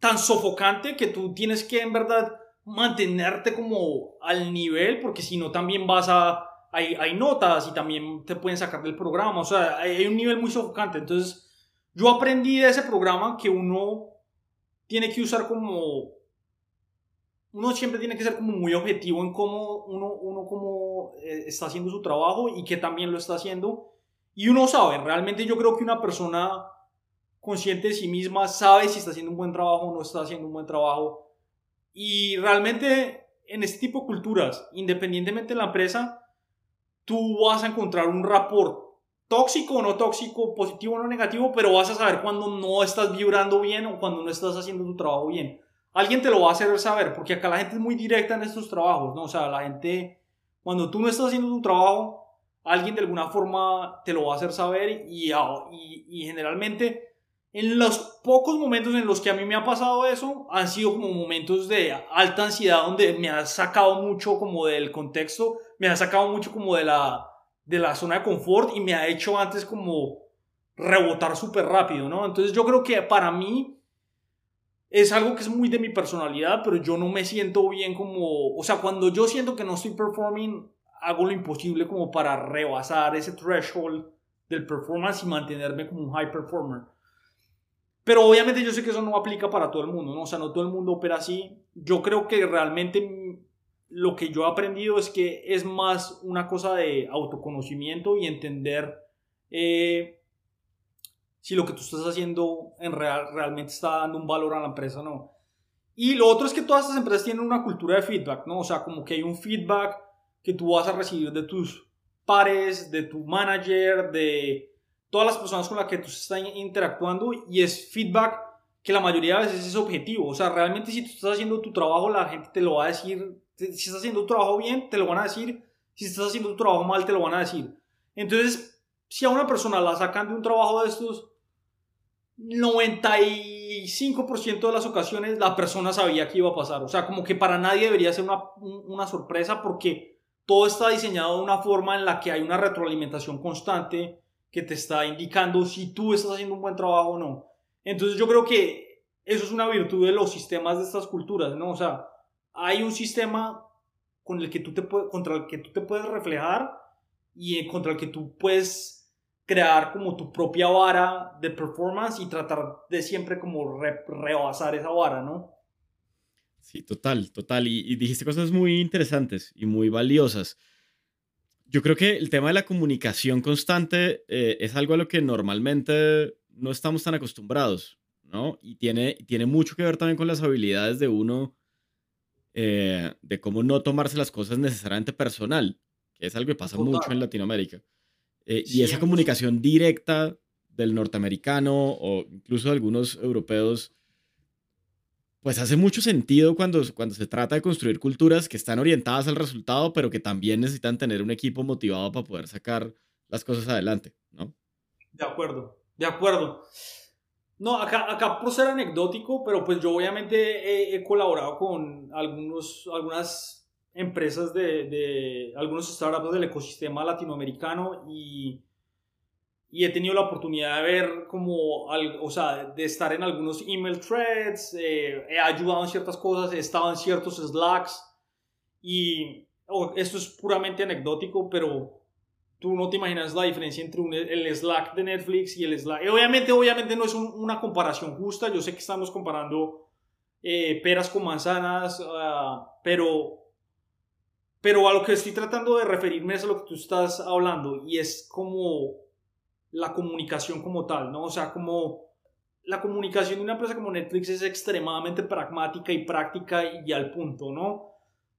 Speaker 3: tan sofocante que tú tienes que en verdad mantenerte como al nivel, porque si no también vas a... Hay, hay notas y también te pueden sacar del programa, o sea, hay un nivel muy sofocante. Entonces, yo aprendí de ese programa que uno tiene que usar como uno siempre tiene que ser como muy objetivo en cómo uno, uno cómo eh, está haciendo su trabajo y que también lo está haciendo. Y uno sabe, realmente yo creo que una persona consciente de sí misma sabe si está haciendo un buen trabajo o no está haciendo un buen trabajo. Y realmente en este tipo de culturas, independientemente de la empresa, tú vas a encontrar un rapport tóxico o no tóxico, positivo o no negativo, pero vas a saber cuando no estás vibrando bien o cuando no estás haciendo tu trabajo bien alguien te lo va a hacer saber, porque acá la gente es muy directa en estos trabajos, ¿no? O sea, la gente, cuando tú no estás haciendo tu trabajo, alguien de alguna forma te lo va a hacer saber y, y, y generalmente en los pocos momentos en los que a mí me ha pasado eso, han sido como momentos de alta ansiedad donde me ha sacado mucho como del contexto, me ha sacado mucho como de la, de la zona de confort y me ha hecho antes como rebotar súper rápido, ¿no? Entonces yo creo que para mí es algo que es muy de mi personalidad, pero yo no me siento bien como, o sea, cuando yo siento que no estoy performing, hago lo imposible como para rebasar ese threshold del performance y mantenerme como un high performer. Pero obviamente yo sé que eso no aplica para todo el mundo, ¿no? O sea, no todo el mundo opera así. Yo creo que realmente lo que yo he aprendido es que es más una cosa de autoconocimiento y entender eh, si lo que tú estás haciendo en real, realmente está dando un valor a la empresa o no. Y lo otro es que todas estas empresas tienen una cultura de feedback, ¿no? O sea, como que hay un feedback que tú vas a recibir de tus pares, de tu manager, de todas las personas con las que tú estás interactuando y es feedback que la mayoría de veces es objetivo. O sea, realmente si tú estás haciendo tu trabajo, la gente te lo va a decir. Si estás haciendo tu trabajo bien, te lo van a decir. Si estás haciendo tu trabajo mal, te lo van a decir. Entonces, si a una persona la sacan de un trabajo de estos, 95% de las ocasiones la persona sabía que iba a pasar. O sea, como que para nadie debería ser una, una, sorpresa porque todo está diseñado de una forma en la que hay una retroalimentación constante que te está indicando si tú estás haciendo un buen trabajo o no. Entonces yo creo que eso es una virtud de los sistemas de estas culturas, ¿no? O sea, hay un sistema con el que tú te contra el que tú te puedes reflejar y contra el que tú puedes crear como tu propia vara de performance y tratar de siempre como rebasar esa vara, ¿no?
Speaker 2: Sí, total, total. Y, dijiste cosas muy interesantes y muy valiosas. Yo creo que el tema de la comunicación constante eh, es algo a lo que normalmente no estamos tan acostumbrados, ¿no? Y tiene, tiene mucho que ver también con las habilidades de uno, eh, de cómo no tomarse las cosas necesariamente personal, que es algo que pasa mucho en Latinoamérica. Eh, y esa comunicación directa del norteamericano o incluso de algunos europeos, pues hace mucho sentido cuando, cuando se trata de construir culturas que están orientadas al resultado, pero que también necesitan tener un equipo motivado para poder sacar las cosas adelante, ¿no?
Speaker 3: De acuerdo, de acuerdo. No, acá, acá por ser anecdótico, pero pues yo obviamente he, colaborado con algunos, algunas empresas de, algunos startups del ecosistema latinoamericano y, he tenido la oportunidad de ver como, o sea, de estar en algunos email threads, eh, he ayudado en ciertas cosas, he estado en ciertos slacks y esto es puramente anecdótico, pero tú no te imaginas la diferencia entre el Slack de Netflix y el Slack. obviamente, obviamente no es una comparación justa, yo sé que estamos comparando eh, peras con manzanas, ah, pero pero a lo que estoy tratando de referirme es a lo que tú estás hablando y es como la comunicación como tal, ¿no? O sea, como la comunicación de una empresa como Netflix es extremadamente pragmática y práctica y al punto, ¿no?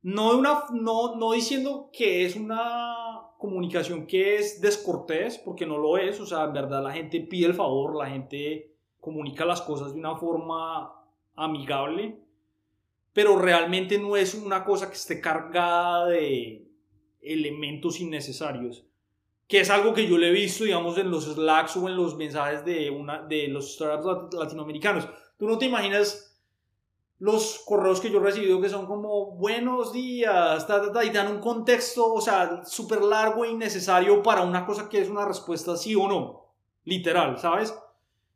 Speaker 3: No, una, no, no diciendo que es una comunicación que es descortés, porque no lo es, o sea, en verdad la gente pide el favor, la gente comunica las cosas de una forma amigable, pero realmente no es una cosa que esté cargada de elementos innecesarios. que es algo que yo le he visto, digamos, en los Slacks o en los mensajes de, una, de los startups latinoamericanos. Tú no te imaginas los correos que yo he recibido que son como buenos días, y dan un contexto, o sea, súper largo e innecesario para una cosa que es una respuesta sí o no, literal, ¿sabes?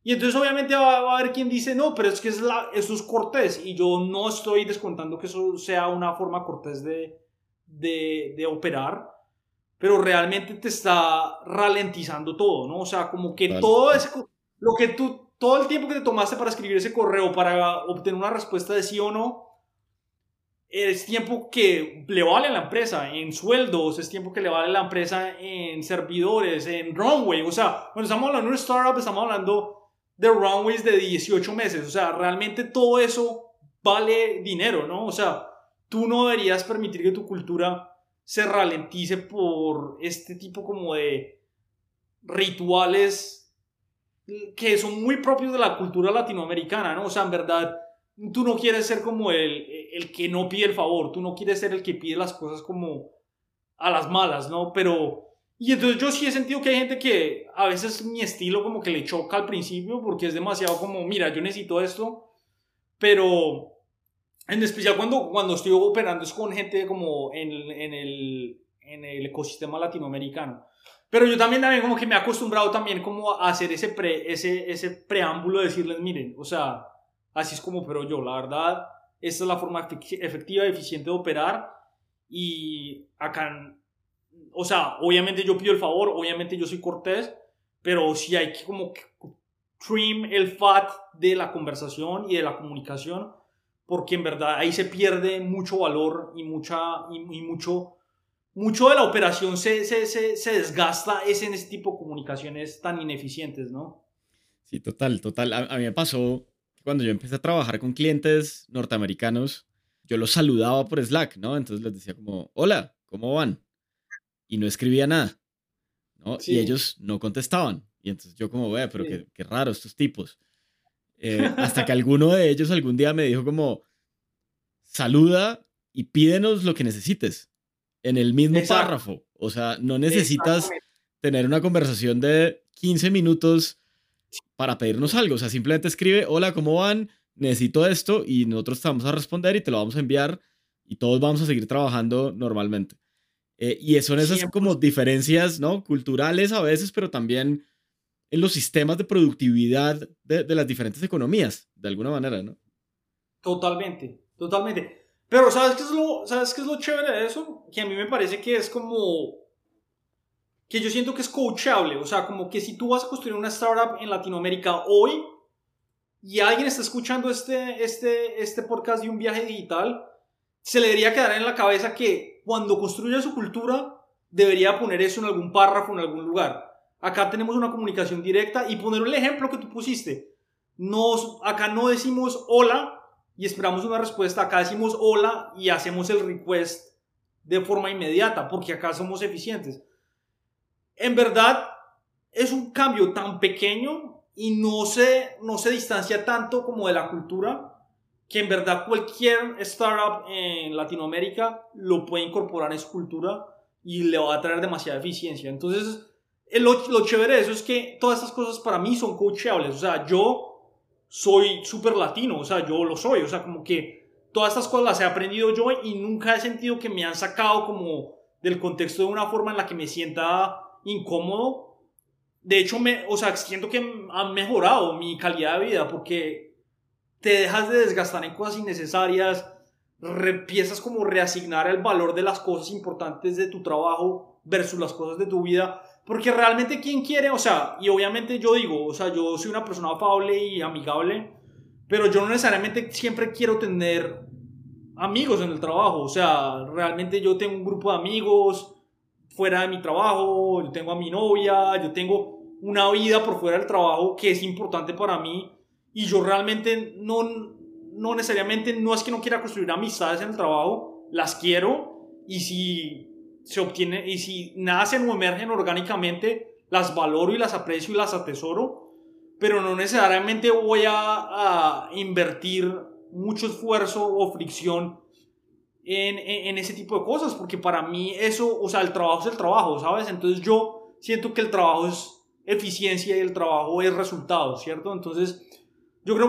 Speaker 3: Y entonces obviamente va, a haber quien dice, no, pero es que es la, eso es cortés, y yo no estoy descontando que eso sea una forma cortés de, de, de operar, pero realmente te está ralentizando todo, ¿no? O sea, como que todo es lo que tú todo el tiempo que te tomaste para escribir ese correo, para obtener una respuesta de sí o no, es tiempo que le vale a la empresa en sueldos, es tiempo que le vale a la empresa en servidores, en runway. O sea, cuando estamos hablando de una startup, estamos hablando de runways de 18 meses. O sea, realmente todo eso vale dinero, ¿no? O sea, tú no deberías permitir que tu cultura se ralentice por este tipo como de rituales que son muy propios de la cultura latinoamericana, ¿no? O sea, en verdad, tú no quieres ser como el, el que no pide el favor, tú no quieres ser el que pide las cosas como a las malas, ¿no? Pero... Y entonces yo sí he sentido que hay gente que a veces mi estilo como que le choca al principio porque es demasiado como, mira, yo necesito esto, pero en especial cuando, cuando estoy operando es con gente como en, en, el, en el ecosistema latinoamericano. Pero yo también, también como que me he acostumbrado también como a hacer ese, pre, ese, ese preámbulo de decirles, miren, o sea, así es como pero yo, la verdad, esta es la forma efectiva y eficiente de operar. Y acá, o sea, obviamente yo pido el favor, obviamente yo soy cortés, pero sí hay que como trim el fat de la conversación y de la comunicación, porque en verdad ahí se pierde mucho valor y, mucha, y mucho mucho de la operación se, se, se, se, desgasta es en ese tipo de comunicaciones tan ineficientes, ¿no?
Speaker 2: Sí, total, total. A, mí me pasó cuando yo empecé a trabajar con clientes norteamericanos, yo los saludaba por Slack, ¿no? Entonces les decía como, hola, ¿cómo van? Y no escribía nada, ¿no? Y ellos no contestaban. Y entonces yo como, vea, pero qué, qué, raro estos tipos. Eh, hasta que alguno de ellos algún día me dijo como, saluda y pídenos lo que necesites en el mismo párrafo. O sea, no necesitas tener una conversación de 15 minutos para pedirnos algo. O sea, simplemente escribe, hola, ¿cómo van? Necesito esto y nosotros te vamos a responder y te lo vamos a enviar y todos vamos a seguir trabajando normalmente. Eh, y son esas como diferencias, ¿no? Culturales a veces, pero también en los sistemas de productividad de, de las diferentes economías, de alguna manera, ¿no?
Speaker 3: Totalmente, totalmente. Pero ¿sabes qué, es lo, ¿sabes qué es lo chévere de eso? Que a mí me parece que es como... Que yo siento que es coachable. O sea, como que si tú vas a construir una startup en Latinoamérica hoy y alguien está escuchando este, este, este podcast de un viaje digital, se le debería quedar en la cabeza que cuando construya su cultura debería poner eso en algún párrafo, en algún lugar. Acá tenemos una comunicación directa y poner el ejemplo que tú pusiste. Nos, acá no decimos hola y esperamos una respuesta. Acá decimos hola y hacemos el request de forma inmediata porque acá somos eficientes. En verdad, es un cambio tan pequeño y no se, no se distancia tanto como de la cultura que en verdad cualquier startup en Latinoamérica lo puede incorporar en su cultura y le va a traer demasiada eficiencia. Entonces, lo, lo chévere de eso es que todas estas cosas para mí son coachables. O sea, yo soy súper latino, o sea, yo lo soy, o sea, como que todas estas cosas las he aprendido yo y nunca he sentido que me han sacado como del contexto de una forma en la que me sienta incómodo. De hecho, me, o sea, siento que han mejorado mi calidad de vida porque te dejas de desgastar en cosas innecesarias, empiezas como reasignar el valor de las cosas importantes de tu trabajo versus las cosas de tu vida porque realmente, ¿quién quiere? O sea, y obviamente yo digo, o sea, yo soy una persona afable y amigable, pero yo no necesariamente siempre quiero tener amigos en el trabajo. O sea, realmente yo tengo un grupo de amigos fuera de mi trabajo, yo tengo a mi novia, yo tengo una vida por fuera del trabajo que es importante para mí y yo realmente no, no necesariamente, no es que no quiera construir amistades en el trabajo, las quiero y si se obtiene y si nacen o emergen orgánicamente, las valoro y las aprecio y las atesoro, pero no necesariamente voy a, invertir mucho esfuerzo o fricción en, en, ese tipo de cosas, porque para mí eso, o sea, el trabajo es el trabajo, ¿sabes? Entonces yo siento que el trabajo es eficiencia y el trabajo es resultado, ¿cierto? Entonces, yo creo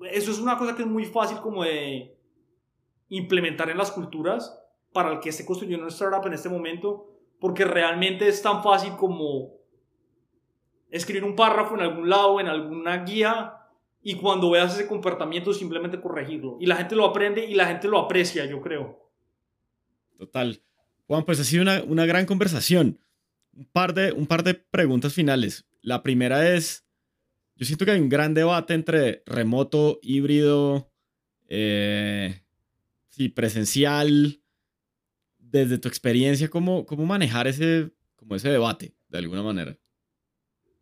Speaker 3: que eso es una cosa que es muy fácil como de implementar en las culturas para el que esté construyendo una startup en este momento, porque realmente es tan fácil como escribir un párrafo en algún lado, en alguna guía, y cuando veas ese comportamiento simplemente corregirlo. Y la gente lo aprende y la gente lo aprecia, yo creo.
Speaker 2: Total. Juan, pues ha sido una, gran conversación. Un par, de, un par de preguntas finales. La primera es, yo siento que hay un gran debate entre remoto, híbrido, eh, presencial. Desde tu experiencia, ¿cómo, cómo manejar ese, como ese debate de alguna manera?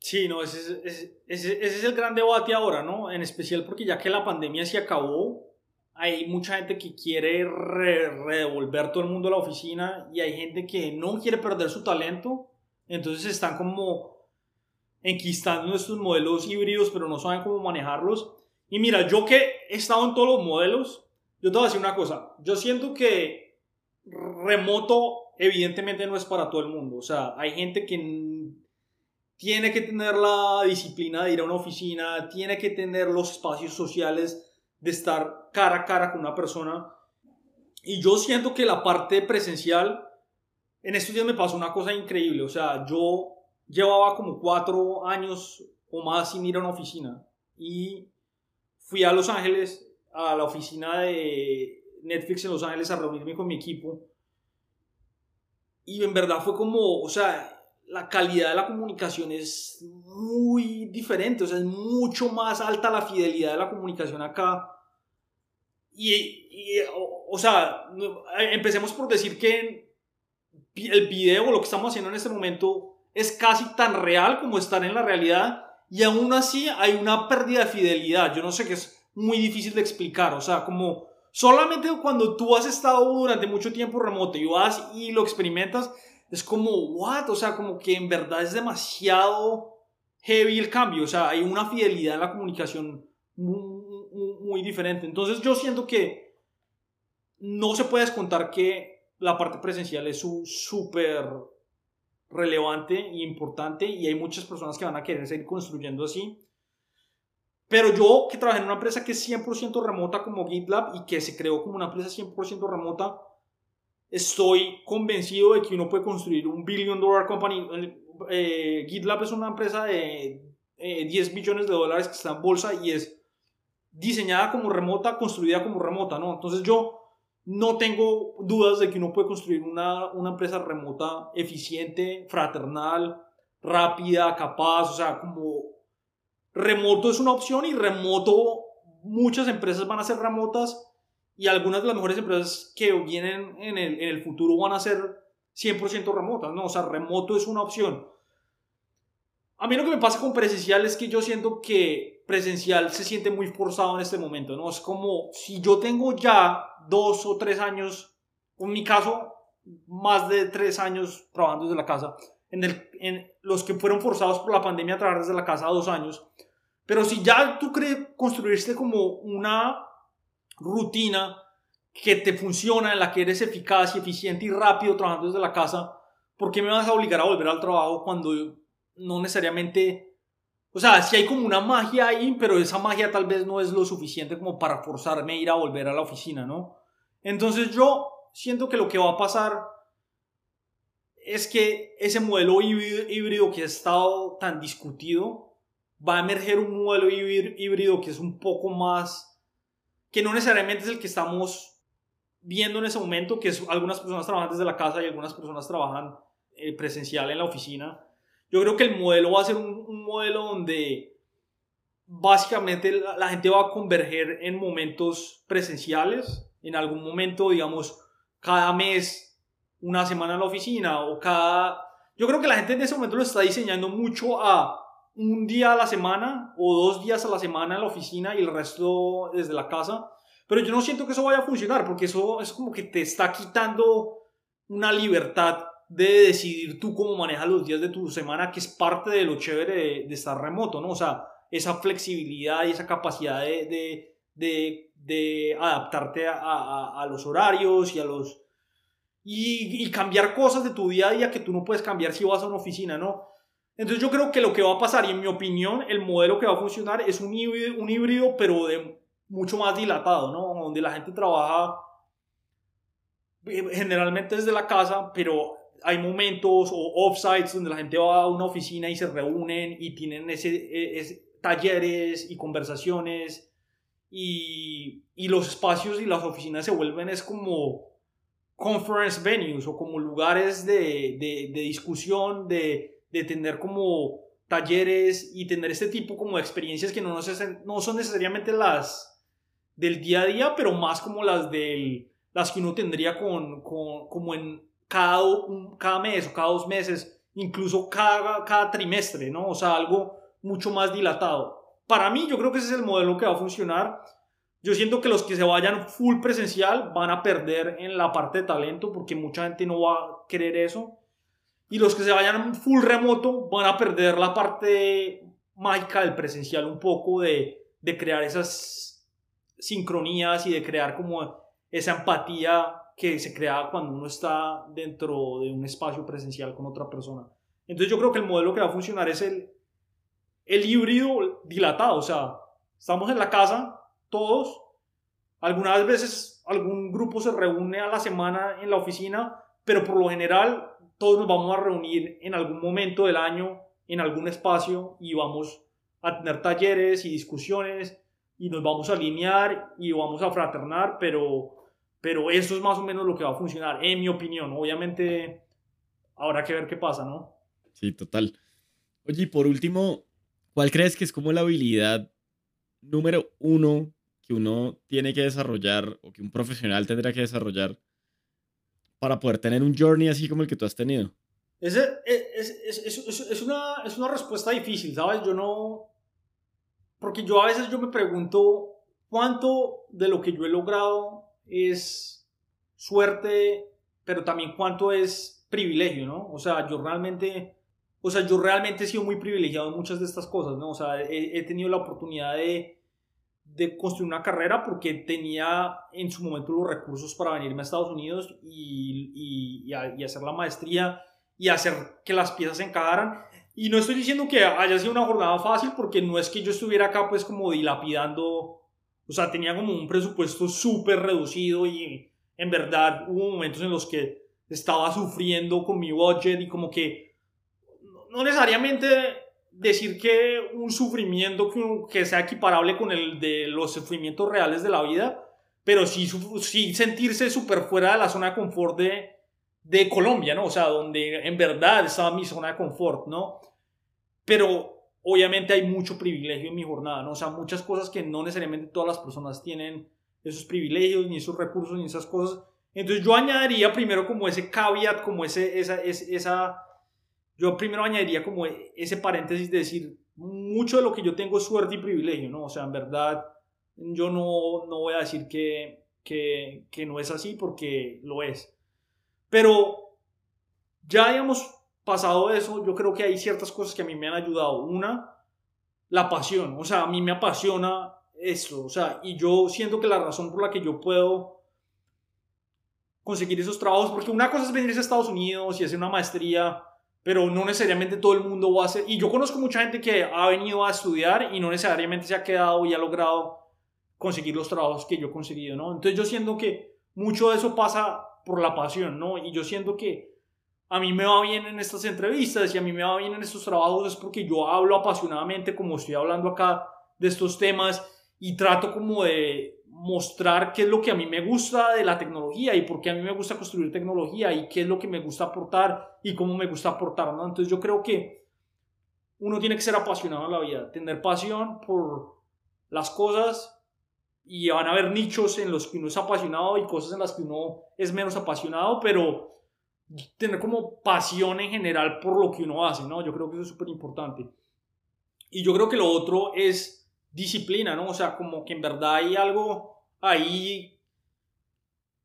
Speaker 3: Sí, no, ese es, ese, es, el gran debate ahora, ¿no? En especial porque ya que la pandemia se acabó, hay mucha gente que quiere redevolver todo el mundo a la oficina y hay gente que no quiere perder su talento, entonces están como enquistando estos modelos híbridos, pero no saben cómo manejarlos. Y mira, yo que he estado en todos los modelos, yo te voy a decir una cosa, yo siento que remoto evidentemente no es para todo el mundo, o sea, hay gente que tiene que tener la disciplina de ir a una oficina, tiene que tener los espacios sociales de estar cara a cara con una persona. Y yo siento que la parte presencial, en estos días me pasó una cosa increíble. O sea, yo llevaba como cuatro años o más sin ir a una oficina. Y fui a Los Ángeles, a la oficina de Netflix en Los Ángeles a reunirme con mi equipo. Y en verdad fue como, o sea, la calidad de la comunicación es muy diferente, o sea, es mucho más alta la fidelidad de la comunicación acá. Y, o, sea, empecemos por decir que el video, lo que estamos haciendo en este momento, es casi tan real como estar en la realidad, y aún así hay una pérdida de fidelidad. Yo no sé qué es muy difícil de explicar, o sea, como solamente cuando tú has estado durante mucho tiempo remoto y vas y lo experimentas, es como, what? O sea, como que en verdad es demasiado heavy el cambio. O sea, hay una fidelidad en la comunicación muy, diferente. Entonces yo siento que no se puede descontar que la parte presencial es súper relevante e importante y hay muchas personas que van a querer seguir construyendo así. Pero yo que trabajé en una empresa que es 100% remota como GitLab y que se creó como una empresa 100% remota, estoy convencido de que uno puede construir un billion dollar company. Eh, GitLab es una empresa de 10 eh, billones de dólares que está en bolsa y es diseñada como remota, construida como remota, ¿no? Entonces yo no tengo dudas de que uno puede construir una, una empresa remota eficiente, fraternal, rápida, capaz, o sea, como remoto es una opción y remoto, muchas empresas van a ser remotas y algunas de las mejores empresas que vienen en el, futuro van a ser 100% remotas, ¿no? O sea, remoto es una opción. A mí lo que me pasa con presencial es que yo siento que presencial se siente muy forzado en este momento, ¿no? Es como si yo tengo ya dos o tres años, en mi caso, más de tres años trabajando desde la casa, en, los que fueron forzados por la pandemia a trabajar desde la casa dos años, pero si ya tú crees construirte como una rutina que te funciona, en la que eres eficaz y eficiente y rápido trabajando desde la casa, ¿por qué me vas a obligar a volver al trabajo cuando no necesariamente... O sea, si hay como una magia ahí, pero esa magia tal vez no es lo suficiente como para forzarme a ir a volver a la oficina, ¿no? Entonces yo siento que lo que va a pasar es que ese modelo híbrido que ha estado tan discutido va a emerger un modelo híbrido que es un poco más que no necesariamente es el que estamos viendo en ese momento, que es, algunas personas trabajan desde la casa y algunas personas trabajan eh, presencial en la oficina. Yo creo que el modelo va a ser un, modelo donde básicamente la, la, gente va a converger en momentos presenciales, en algún momento, digamos, cada mes, una semana en la oficina o cada... Yo creo que la gente en ese momento lo está diseñando mucho a un día a la semana o dos días a la semana en la oficina y el resto desde la casa. Pero yo no siento que eso vaya a funcionar porque eso es como que te está quitando una libertad de decidir tú cómo manejas los días de tu semana, que es parte de lo chévere de, estar remoto, ¿no? O sea, esa flexibilidad y esa capacidad de, de, de, adaptarte a, a, los horarios y a los, y, y, cambiar cosas de tu día a día que tú no puedes cambiar si vas a una oficina, ¿no? Entonces yo creo que lo que va a pasar, y en mi opinión, el modelo que va a funcionar es un híbrido, un híbrido pero de mucho más dilatado, ¿no? Donde la gente trabaja eh, generalmente desde la casa, pero hay momentos o offsites donde la gente va a una oficina y se reúnen y tienen ese, e, ese talleres y conversaciones y, y, los espacios y las oficinas se vuelven es como conference venues o como lugares de, de, de discusión, de, de, tener como talleres y tener este tipo como de experiencias que no, no son necesariamente las del día a día, pero más como las del las que uno tendría con, con como en cada, cada mes o cada dos meses, incluso cada, cada trimestre, ¿no? O sea, algo mucho más dilatado. Para mí, yo creo que ese es el modelo que va a funcionar. Yo siento que los que se vayan full presencial van a perder en la parte de talento porque mucha gente no va a querer eso. Y los que se vayan full remoto van a perder la parte mágica del presencial un poco de, de crear esas sincronías y de crear como esa empatía que se crea cuando uno está dentro de un espacio presencial con otra persona. Entonces yo creo que el modelo que va a funcionar es el, el híbrido dilatado, o sea, estamos en la casa todos, algunas veces algún grupo se reúne a la semana en la oficina, pero por lo general todos nos vamos a reunir en algún momento del año, en algún espacio y vamos a tener talleres y discusiones y nos vamos a alinear y vamos a fraternar, pero pero eso es más o menos lo que va a funcionar, en mi opinión. Obviamente, habrá que ver qué pasa, ¿no?
Speaker 2: Sí, total. Oye, y por último, ¿cuál crees que es como la habilidad número uno que uno tiene que desarrollar o que un profesional tendrá que desarrollar para poder tener un journey así como el que tú has tenido?
Speaker 3: Es, es, es, es, una, es una respuesta difícil, ¿sabes? Yo no... Porque yo a veces yo me pregunto cuánto de lo que yo he logrado es suerte, pero también cuánto es privilegio, ¿no? O sea, yo realmente, o sea, yo realmente he sido muy privilegiado en muchas de estas cosas, ¿no? O sea, he, tenido la oportunidad de, de, construir una carrera porque tenía en su momento los recursos para venirme a Estados Unidos y, y, hacer la maestría y hacer que las piezas se encajaran. Y no estoy diciendo que haya sido una jornada fácil porque no es que yo estuviera acá pues como dilapidando o sea, tenía como un presupuesto súper reducido y en verdad hubo momentos en los que estaba sufriendo con mi budget y como que no necesariamente decir que un sufrimiento que, sea equiparable con el de los sufrimientos reales de la vida, pero sí, sí sentirse súper fuera de la zona de confort de, de Colombia, ¿no? O sea, donde en verdad estaba mi zona de confort, ¿no? Pero obviamente hay mucho privilegio en mi jornada, ¿no? O sea, muchas cosas que no necesariamente todas las personas tienen esos privilegios, ni esos recursos, ni esas cosas. Entonces yo añadiría primero como ese caveat, como ese, esa, esa, yo primero añadiría como ese paréntesis de decir, mucho de lo que yo tengo es suerte y privilegio, ¿no? O sea, en verdad, yo no, no voy a decir que, que, que no es así porque lo es. Pero ya, digamos, pasado eso, yo creo que hay ciertas cosas que a mí me han ayudado. Una, la pasión. O sea, a mí me apasiona eso. O sea, y yo siento que la razón por la que yo puedo conseguir esos trabajos, porque una cosa es venirse a Estados Unidos y hacer una maestría, pero no necesariamente todo el mundo va a hacer. Y yo conozco mucha gente que ha venido a estudiar y no necesariamente se ha quedado y ha logrado conseguir los trabajos que yo he conseguido, ¿no? Entonces yo siento que mucho de eso pasa por la pasión, ¿no? Y yo siento que a mí me va bien en estas entrevistas y a mí me va bien en estos trabajos es porque yo hablo apasionadamente como estoy hablando acá de estos temas y trato como de mostrar qué es lo que a mí me gusta de la tecnología y por qué a mí me gusta construir tecnología y qué es lo que me gusta aportar y cómo me gusta aportar, ¿no? Entonces yo creo que uno tiene que ser apasionado en la vida, tener pasión por las cosas y van a haber nichos en los que uno es apasionado y cosas en las que uno es menos apasionado, pero tener como pasión en general por lo que uno hace, ¿no? Yo creo que eso es súper importante. Y yo creo que lo otro es disciplina, ¿no? O sea, como que en verdad hay algo ahí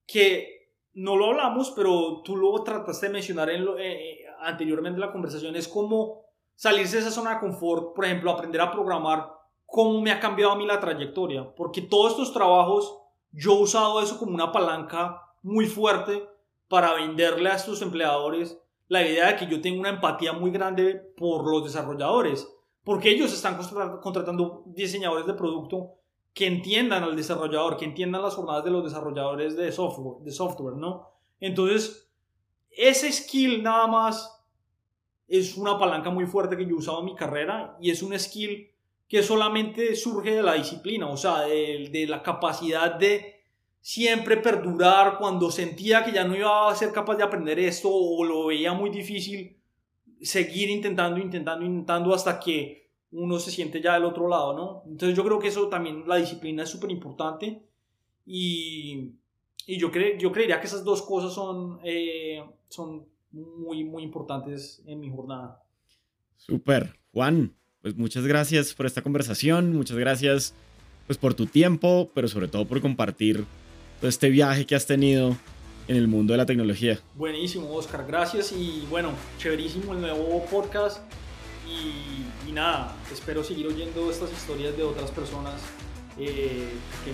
Speaker 3: que no lo hablamos, pero tú lo trataste de mencionar en lo, eh, anteriormente en la conversación, es como salirse de esa zona de confort, por ejemplo, aprender a programar, cómo me ha cambiado a mí la trayectoria, porque todos estos trabajos yo he usado eso como una palanca muy fuerte para venderle a estos empleadores la idea de que yo tengo una empatía muy grande por los desarrolladores, porque ellos están contratando diseñadores de producto que entiendan al desarrollador, que entiendan las jornadas de los desarrolladores de software, de software, ¿no? Entonces, ese skill nada más es una palanca muy fuerte que yo he usado en mi carrera y es un skill que solamente surge de la disciplina, o sea, de, de la capacidad de siempre perdurar cuando sentía que ya no iba a ser capaz de aprender esto o lo veía muy difícil, seguir intentando, intentando, intentando hasta que uno se siente ya del otro lado, ¿no? Entonces yo creo que eso también, la disciplina es súper importante y, y yo, cre yo creería que esas dos cosas son, eh, son muy, muy importantes en mi jornada.
Speaker 2: Súper. Juan, pues muchas gracias por esta conversación, muchas gracias pues por tu tiempo, pero sobre todo por compartir todo este viaje que has tenido en el mundo de la tecnología.
Speaker 3: Buenísimo, Oscar, gracias y bueno, chéverísimo el nuevo podcast y, nada, espero seguir oyendo estas historias de otras personas eh, que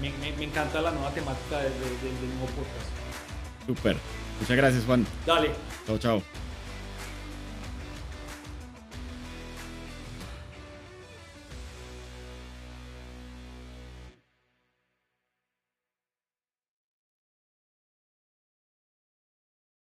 Speaker 3: me, encanta la nueva temática del, nuevo podcast.
Speaker 2: Súper, muchas gracias Juan.
Speaker 3: Dale.
Speaker 2: Chao, chao.